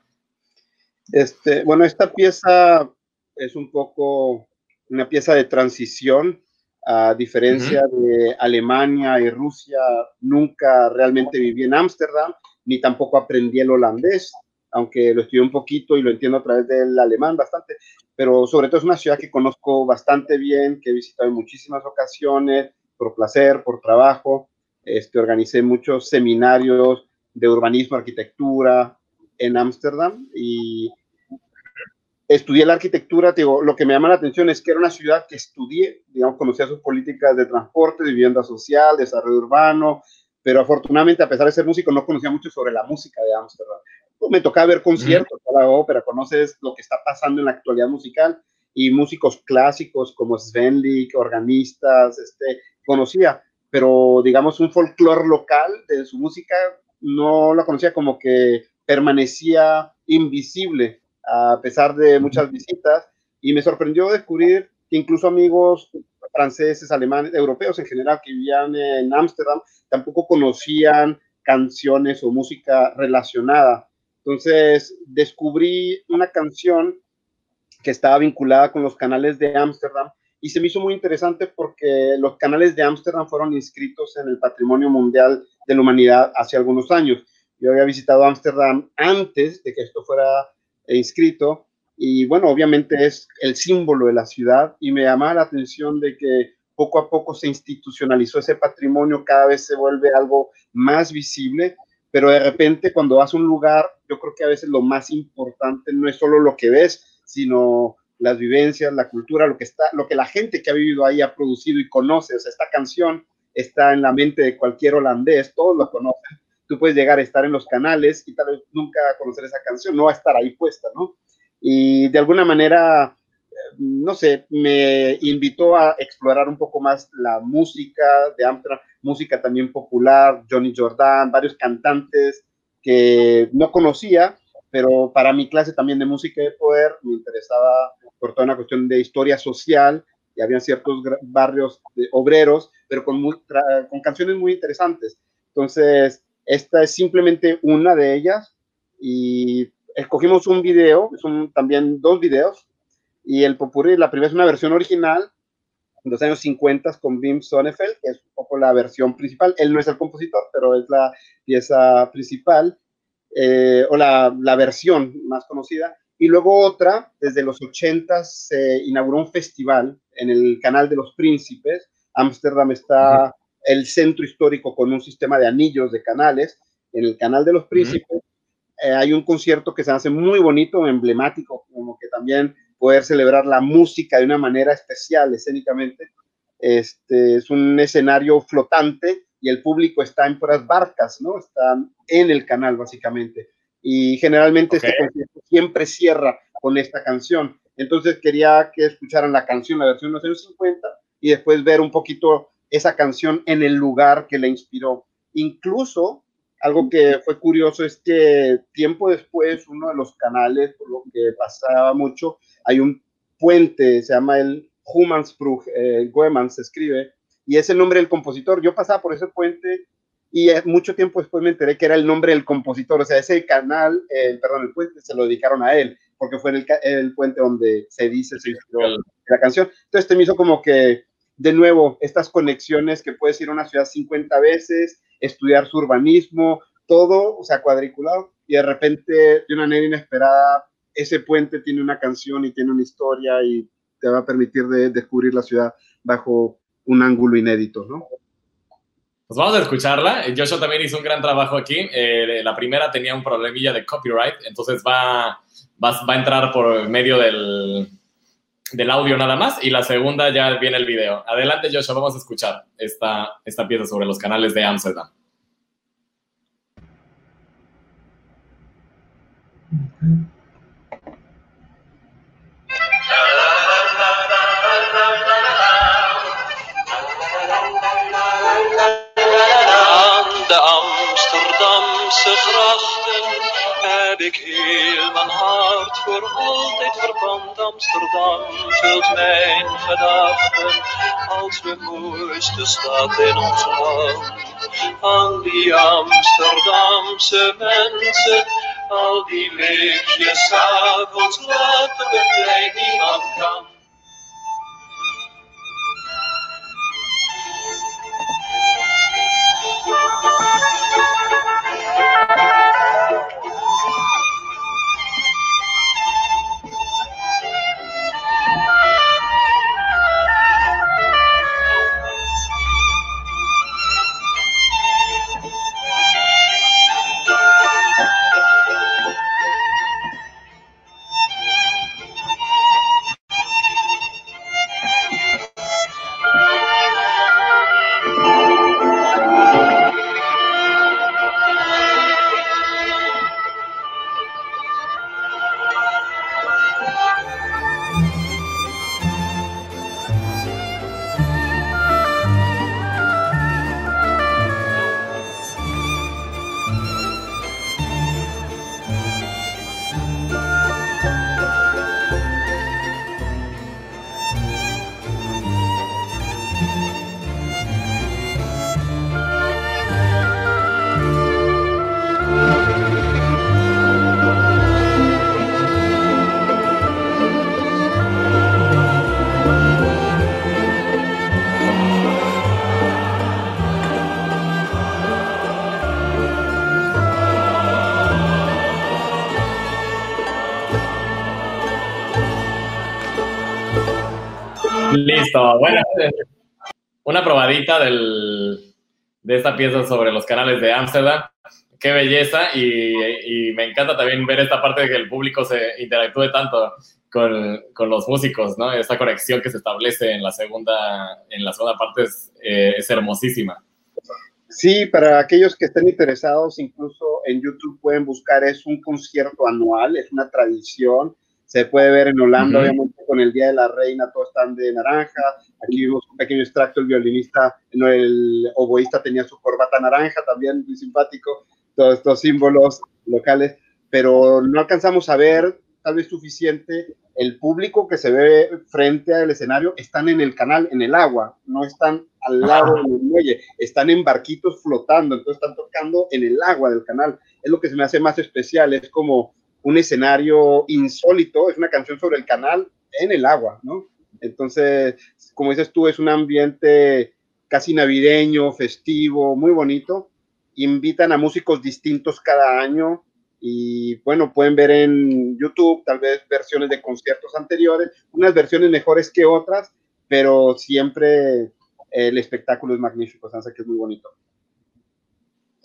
Este, bueno, esta pieza es un poco una pieza de transición, a diferencia uh -huh. de Alemania y Rusia, nunca realmente viví en Ámsterdam, ni tampoco aprendí el holandés. aunque lo estudié un poquito y lo entiendo a través del alemán bastante, pero sobre todo es una ciudad que conozco bastante bien, que he visitado en muchísimas ocasiones, por placer, por trabajo. Este, organicé muchos seminarios de urbanismo, arquitectura en Ámsterdam y estudié la arquitectura, digo, lo que me llama la atención es que era una ciudad que estudié, digamos, conocía sus políticas de transporte, de vivienda social, desarrollo urbano, pero afortunadamente, a pesar de ser músico, no conocía mucho sobre la música de Ámsterdam. Pues, me tocaba ver conciertos, la ópera, conoces lo que está pasando en la actualidad musical y músicos clásicos como Sven Lick, organistas, este, conocía, pero digamos un folclore local de su música no la conocía como que permanecía invisible a pesar de muchas visitas y me sorprendió descubrir que incluso amigos franceses, alemanes, europeos en general que vivían en Ámsterdam tampoco conocían canciones o música relacionada. Entonces descubrí una canción que estaba vinculada con los canales de Ámsterdam y se me hizo muy interesante porque los canales de Ámsterdam fueron inscritos en el Patrimonio Mundial de la Humanidad hace algunos años. Yo había visitado Ámsterdam antes de que esto fuera inscrito y bueno, obviamente es el símbolo de la ciudad y me llama la atención de que poco a poco se institucionalizó ese patrimonio, cada vez se vuelve algo más visible, pero de repente cuando vas a un lugar, yo creo que a veces lo más importante no es solo lo que ves, sino las vivencias, la cultura, lo que está, lo que la gente que ha vivido ahí ha producido y conoce. O sea, esta canción está en la mente de cualquier holandés, todos lo conocen. Tú puedes llegar a estar en los canales y tal vez nunca conocer esa canción, no va a estar ahí puesta, ¿no? Y de alguna manera, no sé, me invitó a explorar un poco más la música de Amsterdam, música también popular, Johnny Jordan, varios cantantes que no conocía, pero para mi clase también de música de poder me interesaba por toda una cuestión de historia social y había ciertos barrios obreros, pero con, con canciones muy interesantes. Entonces, esta es simplemente una de ellas y escogimos un video, son también dos videos, y el Popurrí, la primera es una versión original de los años 50 con Wim Sonnefeld, que es un poco la versión principal. Él no es el compositor, pero es la pieza principal, eh, o la, la versión más conocida. Y luego otra, desde los 80 se inauguró un festival en el Canal de los Príncipes. Ámsterdam está el centro histórico con un sistema de anillos de canales. En el Canal de los Príncipes eh, hay un concierto que se hace muy bonito, emblemático, como que también poder celebrar la música de una manera especial, escénicamente. Este, es un escenario flotante y el público está en puras barcas, ¿no? Están en el canal, básicamente y generalmente este concierto siempre cierra con esta canción. Entonces quería que escucharan la canción, la versión de los años 50, y después ver un poquito esa canción en el lugar que la inspiró. Incluso, algo que fue curioso es que tiempo después, uno de los canales, por lo que pasaba mucho, hay un puente, se llama el Humansbrug, eh, Goeman se escribe, y es el nombre del compositor. Yo pasaba por ese puente y eh, mucho tiempo después me enteré que era el nombre del compositor, o sea, ese canal, el, perdón, el puente se lo dedicaron a él, porque fue el, el puente donde se dice, se la canción. Entonces te me hizo como que, de nuevo, estas conexiones que puedes ir a una ciudad 50 veces, estudiar su urbanismo, todo, o sea, cuadriculado, y de repente, de una manera inesperada, ese puente tiene una canción y tiene una historia y te va a permitir de descubrir la ciudad bajo un ángulo inédito, ¿no? Pues vamos a escucharla. Joshua también hizo un gran trabajo aquí. Eh, la primera tenía un problemilla de copyright, entonces va, va, va a entrar por medio del, del, audio nada más. Y la segunda ya viene el video. Adelante, Joshua, vamos a escuchar esta, esta pieza sobre los canales de Amsterdam. Amsterdamse grachten heb ik heel mijn hart voor altijd verband. Amsterdam vult mijn gedachten als de mooiste stad in ons land. Aan die Amsterdamse mensen, al die lichtjes avonds laten we blij niemand kan. Una probadita del, de esta pieza sobre los canales de Ámsterdam. Qué belleza y, me encanta también ver esta parte de que el público se interactúe tanto con, con los músicos, ¿no? Esta conexión que se establece en la segunda, en la segunda parte es, eh, es hermosísima. Sí, para aquellos que estén interesados, incluso en YouTube pueden buscar, es un concierto anual, es una tradición, se puede ver en Holanda, obviamente con el Día de la Reina, todos están de naranja, aquí vimos un pequeño extracto, el violinista, no, el oboísta tenía su corbata naranja, también muy simpático, todos estos símbolos locales, pero no alcanzamos a ver tal vez suficiente, el público que se ve frente al escenario. Están en el canal, en el agua, no están al lado del muelle, están en barquitos flotando, entonces están tocando en el agua del canal. Es lo que se me hace más especial, es como un escenario insólito, es una canción sobre el canal en el agua, ¿no? Entonces, como dices tú, es un ambiente casi navideño, festivo, muy bonito. Invitan a músicos distintos cada año y bueno, pueden ver en YouTube tal vez versiones de conciertos anteriores, unas versiones mejores que otras, pero siempre el espectáculo es magnífico, hace que es muy bonito.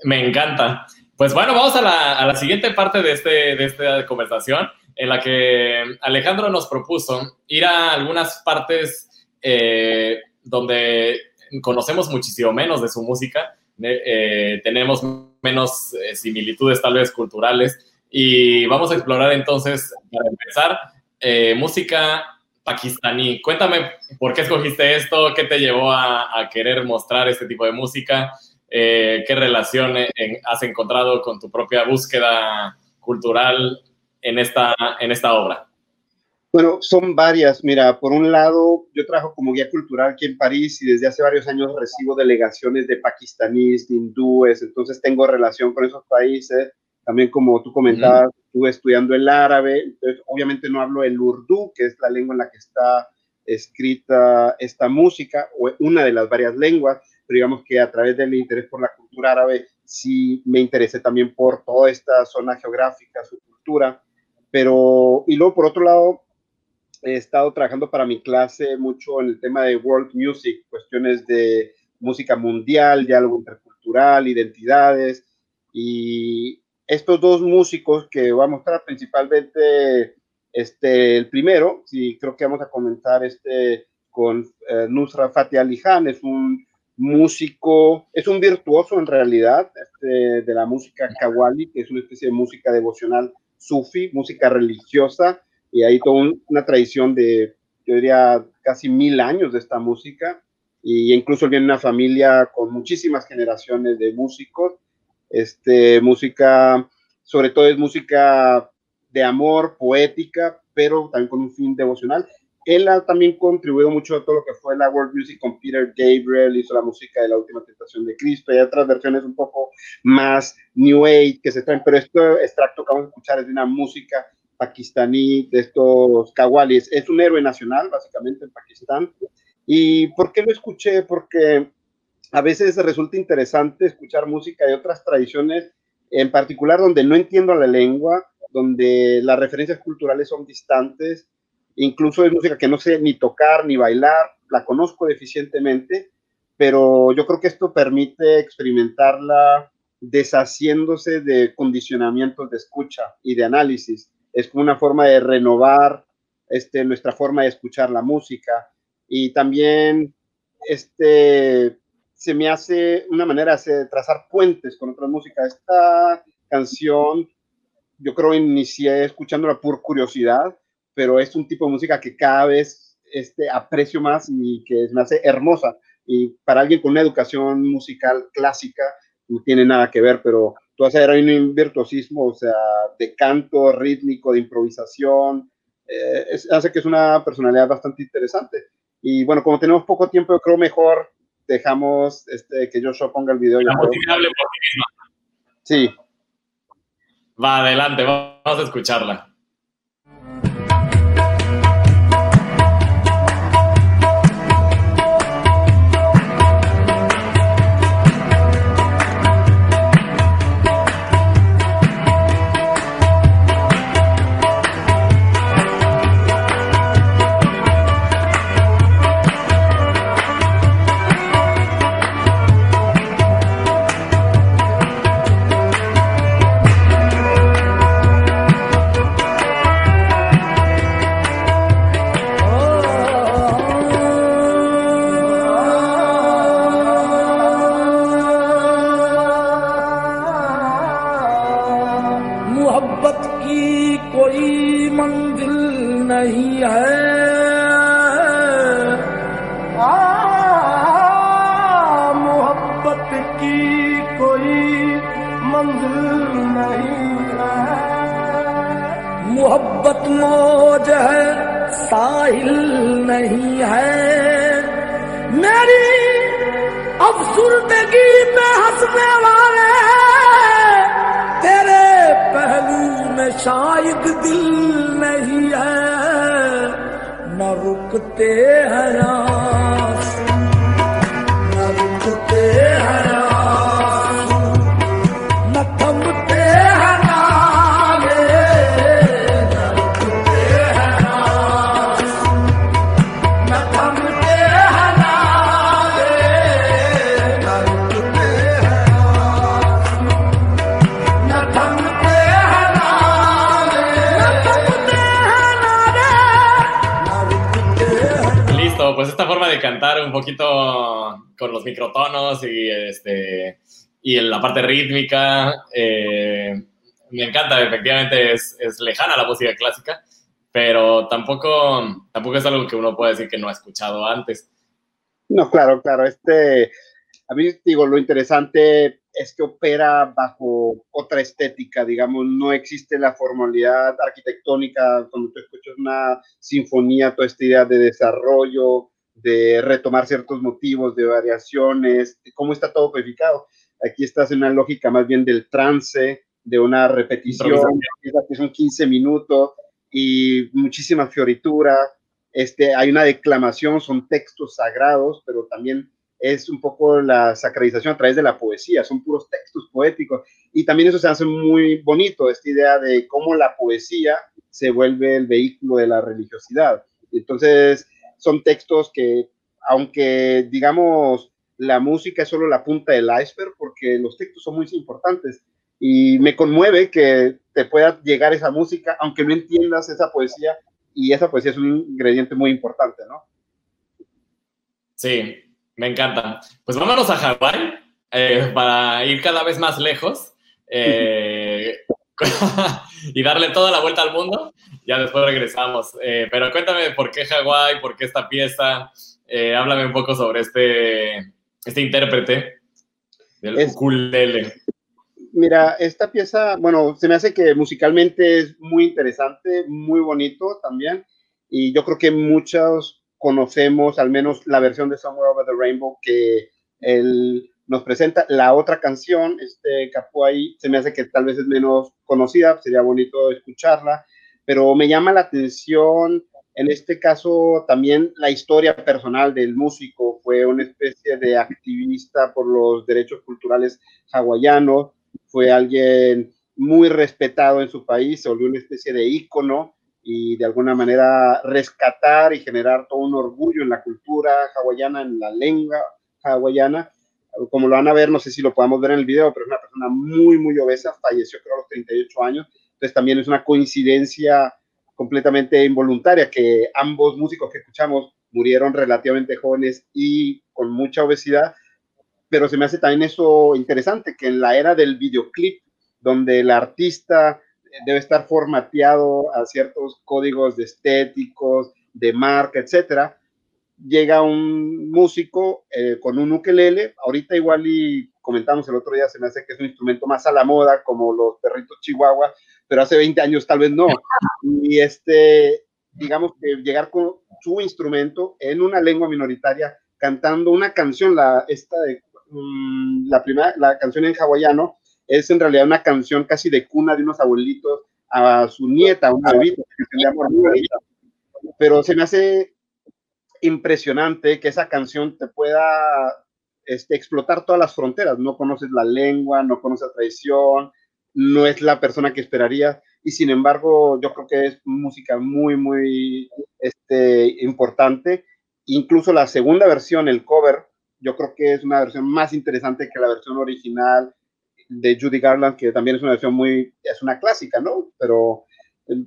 Me encanta. Pues bueno, vamos a la, siguiente parte de, este, de esta conversación, en la que Alejandro nos propuso ir a algunas partes eh, donde conocemos muchísimo menos de su música, eh, tenemos menos eh, similitudes tal vez culturales, y vamos a explorar entonces, para empezar, música pakistaní. Cuéntame por qué escogiste esto, qué te llevó a querer mostrar este tipo de música. Eh, qué relación has encontrado con tu propia búsqueda cultural en esta, en esta obra. Bueno, son varias. Mira, por un lado, yo trabajo como guía cultural aquí en París y desde hace varios años recibo delegaciones de pakistaníes, de hindúes, entonces tengo relación con esos países. También como tú comentabas, uh -huh. estuve estudiando el árabe, entonces obviamente no hablo el urdu, que es la lengua en la que está escrita esta música, o una de las varias lenguas, pero digamos que a través del interés por la cultura árabe sí me interesé también por toda esta zona geográfica, su cultura, pero, y luego por otro lado, he estado trabajando para mi clase mucho en el tema de world music, cuestiones de música mundial, diálogo intercultural, identidades, y estos dos músicos que voy a mostrar principalmente, este, el primero, sí, creo que vamos a comentar este con eh, Nusra Fatih Ali Khan, es un músico, es un virtuoso en realidad este, de la música kawali, que es una especie de música devocional sufi, música religiosa, y hay toda un, una tradición de, yo diría, casi mil años de esta música, y incluso viene una familia con muchísimas generaciones de músicos, este, música, sobre todo es música de amor, poética, pero también con un fin devocional. Él ha también contribuido mucho a todo lo que fue la world music con Peter Gabriel, hizo la música de la última tentación de Cristo, y otras versiones un poco más New Age que se traen, pero este extracto que vamos a escuchar es de una música pakistaní, de estos kawalis. Es un héroe nacional, básicamente, en Pakistán. ¿Y por qué lo escuché? Porque a veces resulta interesante escuchar música de otras tradiciones, en particular donde no entiendo la lengua, donde las referencias culturales son distantes, incluso es música que no sé ni tocar ni bailar, la conozco deficientemente, pero yo creo que esto permite experimentarla deshaciéndose de condicionamientos de escucha y de análisis. Es como una forma de renovar este, nuestra forma de escuchar la música y también este, se me hace una manera de trazar puentes con otra música. Esta canción yo creo inicié escuchándola por curiosidad, pero es un tipo de música que cada vez este, aprecio más y que me hace hermosa. Y para alguien con una educación musical clásica no tiene nada que ver, pero tú haces ahí un virtuosismo, o sea, de canto rítmico, de improvisación, eh, es, hace que es una personalidad bastante interesante. Y bueno, como tenemos poco tiempo, yo creo mejor dejamos este, que Joshua ponga el video. La música hable por sí misma. Sí. Va, adelante, vamos a escucharla. محبت موج ہے، ساحل نہیں ہے۔ میری افسردگی میں ہنسنے والے تیرے پہلو میں شاید دل نہیں ہے۔ نہ رکتے ہیں un poquito con los microtonos y este y la parte rítmica eh, me encanta, efectivamente es, es lejana la música clásica, pero tampoco, tampoco es algo que uno pueda decir que no ha escuchado antes. No, claro, claro. Este, a mí digo, lo interesante es que opera bajo otra estética, digamos, no existe la formalidad arquitectónica cuando tú escuchas una sinfonía, toda esta idea de desarrollo, de retomar ciertos motivos, de variaciones, de cómo está todo codificado. Aquí estás en una lógica más bien del trance, de una repetición, que son 15 minutos y muchísima fioritura. Este, hay una declamación, son textos sagrados, pero también es un poco la sacralización a través de la poesía, son puros textos poéticos. Y también eso se hace muy bonito, esta idea de cómo la poesía se vuelve el vehículo de la religiosidad. Entonces, son textos que, aunque digamos, la música es solo la punta del iceberg, porque los textos son muy importantes. Y me conmueve que te pueda llegar esa música, aunque no entiendas esa poesía, y esa poesía es un ingrediente muy importante, ¿no? Sí, me encanta. Pues vámonos a Hawái eh, para ir cada vez más lejos eh, y darle toda la vuelta al mundo. Ya después regresamos. Eh, pero cuéntame por qué Hawái, por qué esta pieza. Eh, háblame un poco sobre este, este intérprete del Es- ukulele. Mira, esta pieza, bueno, se me hace que musicalmente es muy interesante, muy bonito también, y yo creo que muchos conocemos al menos la versión de Somewhere Over the Rainbow que él nos presenta. La otra canción, este Capuay, se me hace que tal vez es menos conocida, sería bonito escucharla, pero me llama la atención en este caso también la historia personal del músico, fue una especie de activista por los derechos culturales hawaianos, fue alguien muy respetado en su país, se volvió una especie de ícono y de alguna manera rescatar y generar todo un orgullo en la cultura hawaiana, en la lengua hawaiana. Como lo van a ver, no sé si lo podamos ver en el video, pero es una persona muy, muy obesa, falleció creo a los 38 años, entonces también es una coincidencia completamente involuntaria que ambos músicos que escuchamos murieron relativamente jóvenes y con mucha obesidad, pero se me hace también eso interesante, que en la era del videoclip, donde el artista debe estar formateado a ciertos códigos de estéticos, de marca, etcétera, llega un músico eh, con un ukelele, ahorita igual y comentamos el otro día, se me hace que es un instrumento más a la moda, como los perritos chihuahua, pero hace 20 años tal vez no. Y este, digamos que llegar con su instrumento en una lengua minoritaria, cantando una canción, la, esta de, mm, la primera, la canción en hawaiano, es en realidad una canción casi de cuna de unos abuelitos a su nieta, una bebita, que se llama. Pero se me hace impresionante que esa canción te pueda este, explotar todas las fronteras. No conoces la lengua, no conoces la tradición, no es la persona que esperaría. Y sin embargo, yo creo que es música muy, muy este, importante. Incluso la segunda versión, el cover, yo creo que es una versión más interesante que la versión original de Judy Garland, que también es una versión muy, es una clásica, ¿no? Pero eh,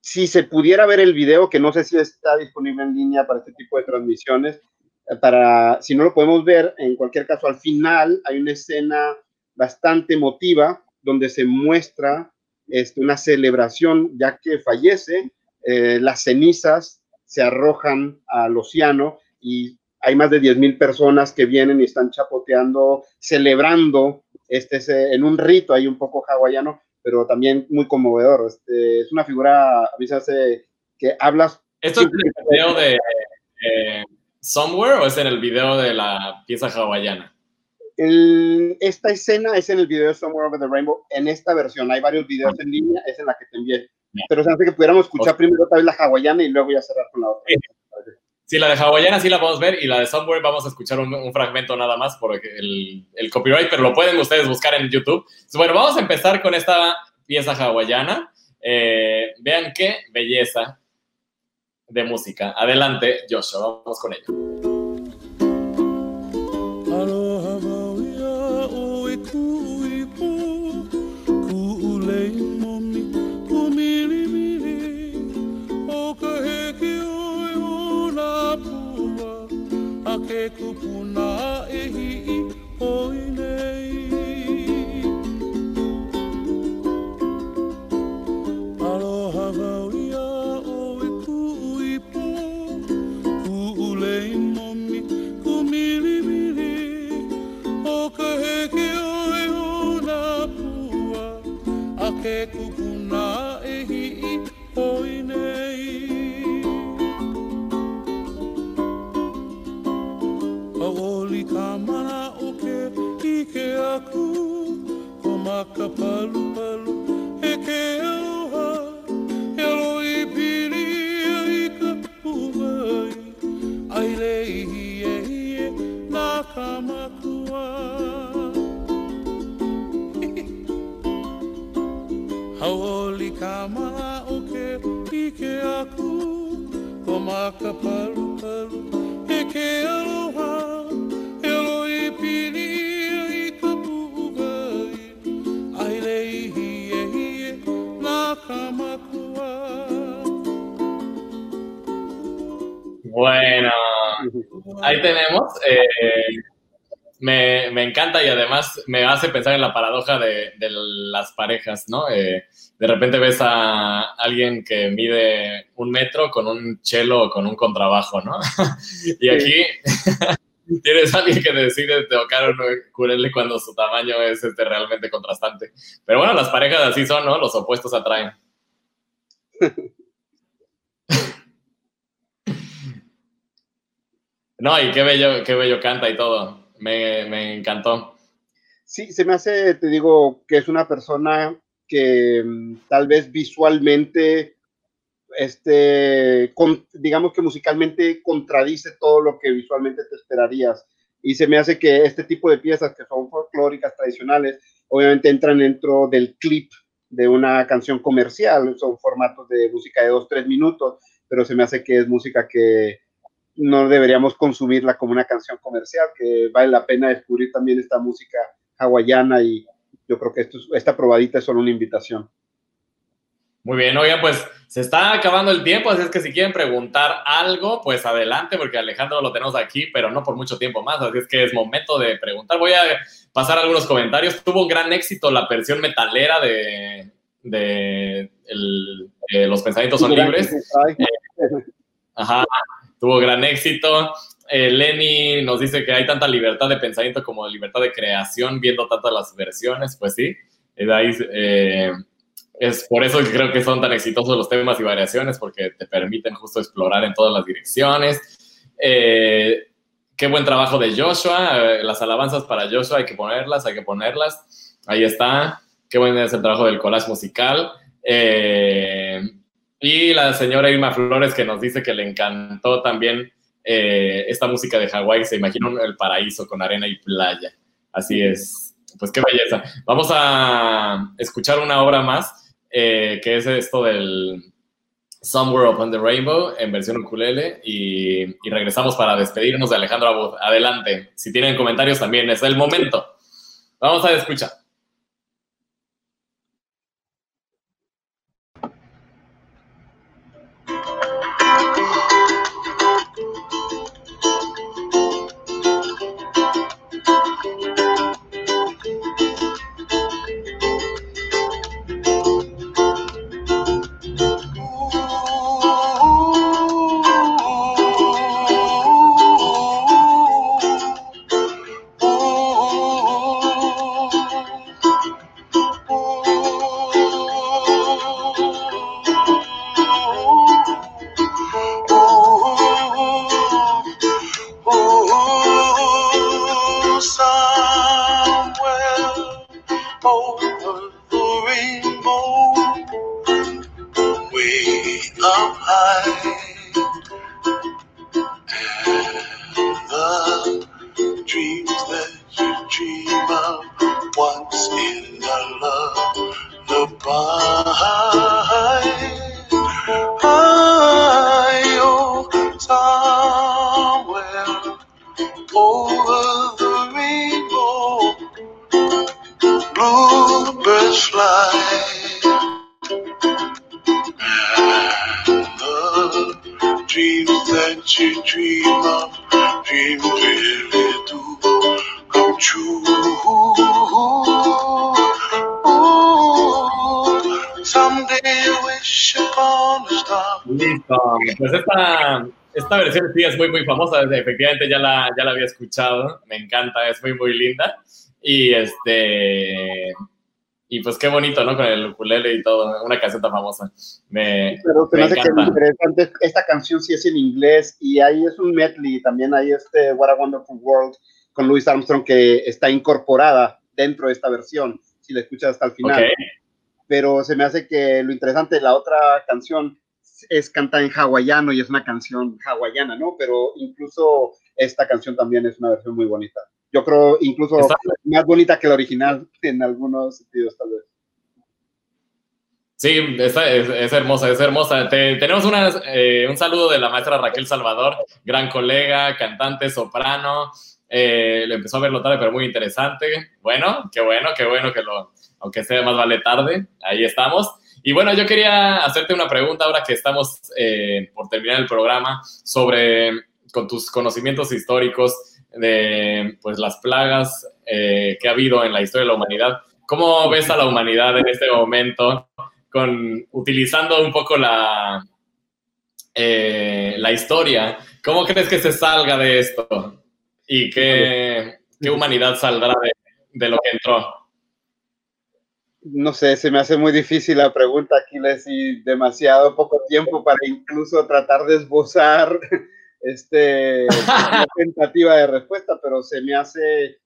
si se pudiera ver el video, que no sé si está disponible en línea para este tipo de transmisiones, eh, para, si no lo podemos ver, en cualquier caso, al final hay una escena bastante emotiva donde se muestra este, una celebración, ya que fallece, eh, las cenizas se arrojan al océano y hay más de 10 mil personas que vienen y están chapoteando, celebrando este, en un rito ahí un poco hawaiano, pero también muy conmovedor. Este, es una figura, a mí se hace que hablas. ¿Esto es el video de eh, Somewhere o es en el video de la pieza hawaiana? El- esta escena es en el video de Somewhere Over the Rainbow, en esta versión. Hay varios videos en línea, es en la que te envié. Pero se hace que pudiéramos escuchar primero tal vez la hawaiana y luego ya cerrar con la otra. Sí, la de hawaiana sí la podemos ver y la de Somewhere vamos a escuchar un, un fragmento nada más por el, el copyright, pero lo pueden ustedes buscar en YouTube. Entonces, bueno, vamos a empezar con esta pieza hawaiana. Eh, vean qué belleza de música. Adelante, Joshua, vamos con ello. A ke palu palu e ke aloha E alo i piri i ka puwai Ai le ihi e hie nā ka makua. Hauoli ka mana o ke ike aku Ko maka palu palu e ke aloha Bueno, ahí tenemos. eh, me, me encanta y además me hace pensar en la paradoja de, de las parejas, ¿no? Eh, de repente ves a alguien que mide un metro con un chelo o con un contrabajo, ¿no? y aquí tienes a alguien que decide tocar un ukulele cuando su tamaño es este, realmente contrastante. Pero bueno, las parejas así son, ¿no? Los opuestos atraen. No, y qué bello, qué bello canta y todo. Me, me encantó. Sí, se me hace, te digo, que es una persona que mm, tal vez visualmente, este, con- digamos que musicalmente contradice todo lo que visualmente te esperarías. Y se me hace que este tipo de piezas que son folclóricas tradicionales, obviamente entran dentro del clip de una canción comercial, son formatos de música de dos, tres minutos, pero se me hace que es música que no deberíamos consumirla como una canción comercial, que vale la pena descubrir también esta música hawaiana y yo creo que esto es- esta probadita es solo una invitación. Muy bien, oigan, pues se está acabando el tiempo, así es que si quieren preguntar algo, pues adelante, porque Alejandro lo tenemos aquí, pero no por mucho tiempo más, así es que es momento de preguntar. Voy a pasar algunos comentarios. Tuvo un gran éxito la versión metalera de, de el- de Los Pensamientos son libres. Ajá, tuvo gran éxito. Eh, Lenny nos dice que hay tanta libertad de pensamiento como libertad de creación viendo tantas las versiones, pues sí. Eh, ahí, eh, es por eso que creo que son tan exitosos los temas y variaciones, porque te permiten justo explorar en todas las direcciones. Eh, qué buen trabajo de Joshua. eh, las alabanzas para Joshua hay que ponerlas, hay que ponerlas. Ahí está. Qué buen es el trabajo del collage musical. Eh, y la señora Irma Flores que nos dice que le encantó también eh, esta música de Hawái, se imagina un- el paraíso con arena y playa. Así es. Pues qué belleza. Vamos a escuchar una obra más, eh, que es esto del Somewhere Upon the Rainbow en versión ukulele y, y regresamos para despedirnos de Alejandro Abud. Adelante. Si tienen comentarios también es el momento. Vamos a escuchar. Esta, versión sí es muy, muy famosa. Efectivamente ya la, ya la había escuchado. Me encanta, es muy, muy linda. Y este. Y pues qué bonito, ¿no? Con el ukulele y todo. Una tan famosa. Me, Pero se me me hace que es encanta. interesante. Esta canción sí es en inglés y ahí es un medley. También hay este What a Wonderful World con Louis Armstrong que está incorporada dentro de esta versión, si la escuchas hasta el final. Ok. Pero se me hace que lo interesante, la otra canción es cantada en hawaiano y es una canción hawaiana, ¿no? Pero incluso esta canción también es una versión muy bonita. Yo creo incluso más bonita que la original en algunos sentidos, tal vez. Sí, es hermosa, es hermosa. Te- tenemos una, eh, un saludo de la maestra Raquel Salvador, gran colega, cantante, soprano. Eh, le empezó a verlo tarde, pero muy interesante. Bueno, qué bueno, qué bueno que lo, aunque sea más vale tarde, ahí estamos. Y bueno, yo quería hacerte una pregunta ahora que estamos eh, por terminar el programa sobre, con tus conocimientos históricos de pues, las plagas eh, que ha habido en la historia de la humanidad. ¿Cómo ves a la humanidad en este momento? con utilizando un poco la, eh, la historia, ¿cómo crees que se salga de esto? ¿Y qué, qué humanidad saldrá de, de lo que entró? No sé, se me hace muy difícil la pregunta, Aquiles, y demasiado poco tiempo para incluso tratar de esbozar este, una tentativa de respuesta, pero se me hace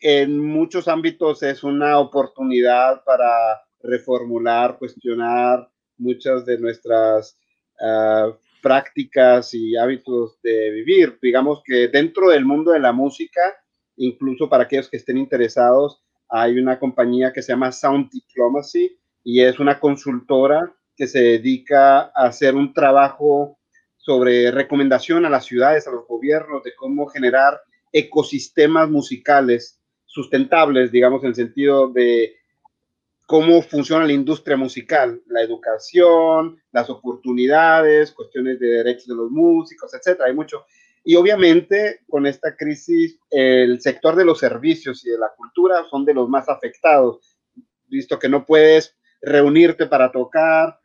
en muchos ámbitos es una oportunidad para reformular, cuestionar muchas de nuestras ah, prácticas y hábitos de vivir. Digamos que dentro del mundo de la música, incluso para aquellos que estén interesados, hay una compañía que se llama Sound Diplomacy y es una consultora que se dedica a hacer un trabajo sobre recomendación a las ciudades, a los gobiernos, de cómo generar ecosistemas musicales sustentables, digamos, en el sentido de cómo funciona la industria musical, la educación, las oportunidades, cuestiones de derechos de los músicos, etcétera. Hay mucho. Y obviamente con esta crisis, el sector de los servicios y de la cultura son de los más afectados, visto que no puedes reunirte para tocar,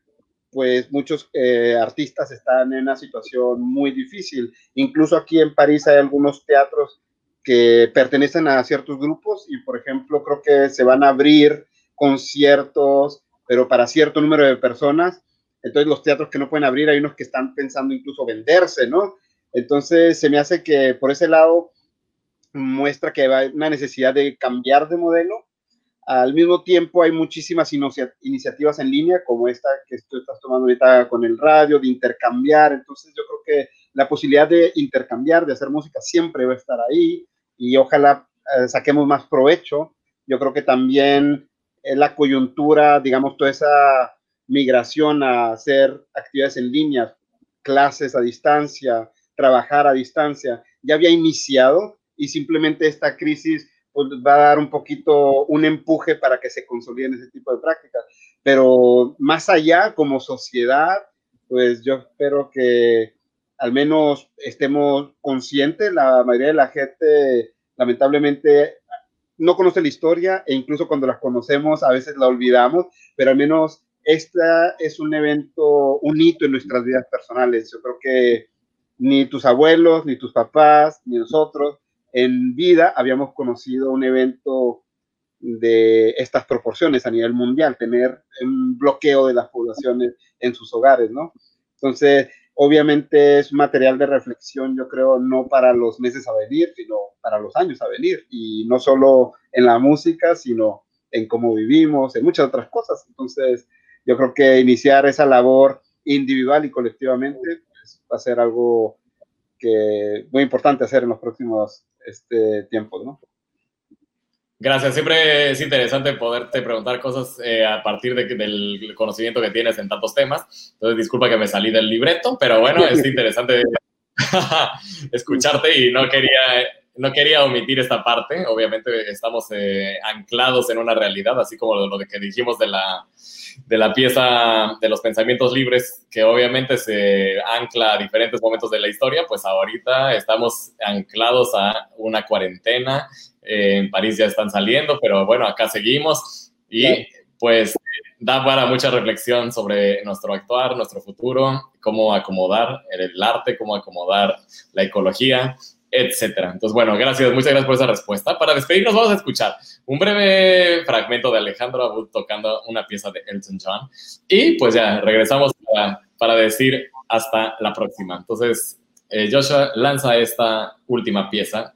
pues muchos eh, artistas están en una situación muy difícil. Incluso aquí en París hay algunos teatros que pertenecen a ciertos grupos y, por ejemplo, creo que se van a abrir conciertos, pero para cierto número de personas. Entonces, los teatros que no pueden abrir, hay unos que están pensando incluso venderse, ¿no? Entonces, se me hace que por ese lado muestra que hay una necesidad de cambiar de modelo. Al mismo tiempo, hay muchísimas inicia- iniciativas en línea, como esta que tú estás tomando ahorita con el radio, de intercambiar. Entonces, yo creo que la posibilidad de intercambiar, de hacer música, siempre va a estar ahí y ojalá eh, saquemos más provecho. Yo creo que también eh, la coyuntura, digamos, toda esa migración a hacer actividades en línea, clases a distancia, trabajar a distancia, ya había iniciado y simplemente esta crisis pues, va a dar un poquito un empuje para que se consoliden ese tipo de prácticas. Pero más allá, como sociedad, pues yo espero que al menos estemos conscientes, la mayoría de la gente lamentablemente no conoce la historia e incluso cuando la conocemos a veces la olvidamos, pero al menos esta es un evento, un hito en nuestras vidas personales. Yo creo que ni tus abuelos, ni tus papás, ni nosotros en vida habíamos conocido un evento de estas proporciones a nivel mundial, tener un bloqueo de las poblaciones en sus hogares, ¿no? Entonces, obviamente es material de reflexión, yo creo, no para los meses a venir, sino para los años a venir, y no solo en la música, sino en cómo vivimos, en muchas otras cosas. Entonces, yo creo que iniciar esa labor individual y colectivamente va a ser algo que muy importante hacer en los próximos este, tiempos, ¿no? Gracias, siempre es interesante poderte preguntar cosas eh, a partir de, del conocimiento que tienes en tantos temas. Entonces, disculpa que me salí del libreto, pero bueno, es interesante escucharte y no quería, no quería omitir esta parte. Obviamente estamos eh, anclados en una realidad, así como lo, que dijimos de la, de la pieza de los pensamientos libres, que obviamente se ancla a diferentes momentos de la historia, pues ahorita estamos anclados a una cuarentena eh, en París ya están saliendo, pero bueno, acá seguimos y pues da para mucha reflexión sobre nuestro actuar, nuestro futuro, cómo acomodar el arte, cómo acomodar la ecología, etcétera. Entonces, bueno, gracias, muchas gracias por esa respuesta. Para despedirnos vamos a escuchar un breve fragmento de Alejandro Abud tocando una pieza de Elton John y pues ya regresamos para, decir hasta la próxima. Entonces, eh, Joshua lanza esta última pieza.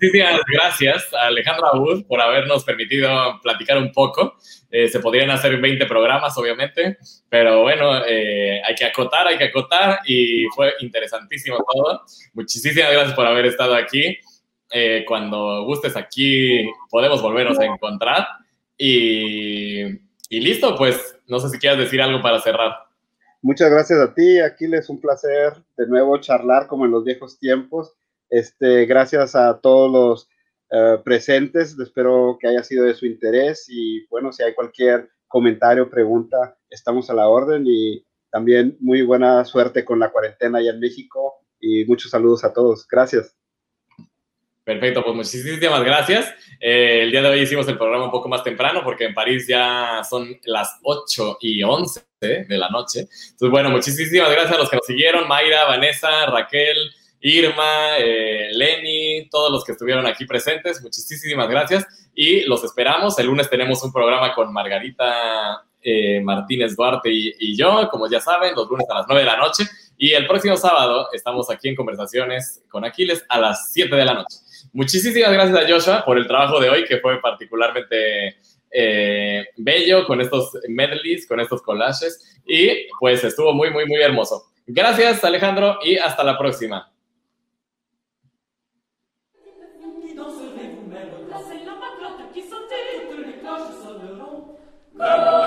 Muchísimas gracias a Alejandro Abud por habernos permitido platicar un poco. Eh, se podrían hacer 20 programas, obviamente, pero bueno, eh, hay que acotar, hay que acotar y fue interesantísimo todo. Muchísimas gracias por haber estado aquí. Eh, cuando gustes aquí podemos volvernos a encontrar y, y listo, pues no sé si quieras decir algo para cerrar. Muchas gracias a ti, Aquiles, un placer de nuevo charlar como en los viejos tiempos este, gracias a todos los uh, presentes, espero que haya sido de su interés y bueno, si hay cualquier comentario, pregunta, estamos a la orden y también muy buena suerte con la cuarentena allá en México y muchos saludos a todos. Gracias. Perfecto, pues muchísimas gracias. Eh, el día de hoy hicimos el programa un poco más temprano porque en París ya son las 8 y 11 de la noche. Entonces, bueno, muchísimas gracias a los que nos siguieron, Mayra, Vanessa, Raquel, Irma, eh, Lenny, todos los que estuvieron aquí presentes, muchísimas gracias y los esperamos. El lunes tenemos un programa con Margarita eh, Martínez Duarte y, y, yo, como ya saben, los lunes a las 9 de la noche y el próximo sábado estamos aquí en conversaciones con Aquiles a las 7 de la noche. Muchísimas gracias a Joshua por el trabajo de hoy que fue particularmente eh, bello con estos medleys, con estos collages y pues estuvo muy, muy, muy hermoso. Gracias Alejandro y hasta la próxima. Não!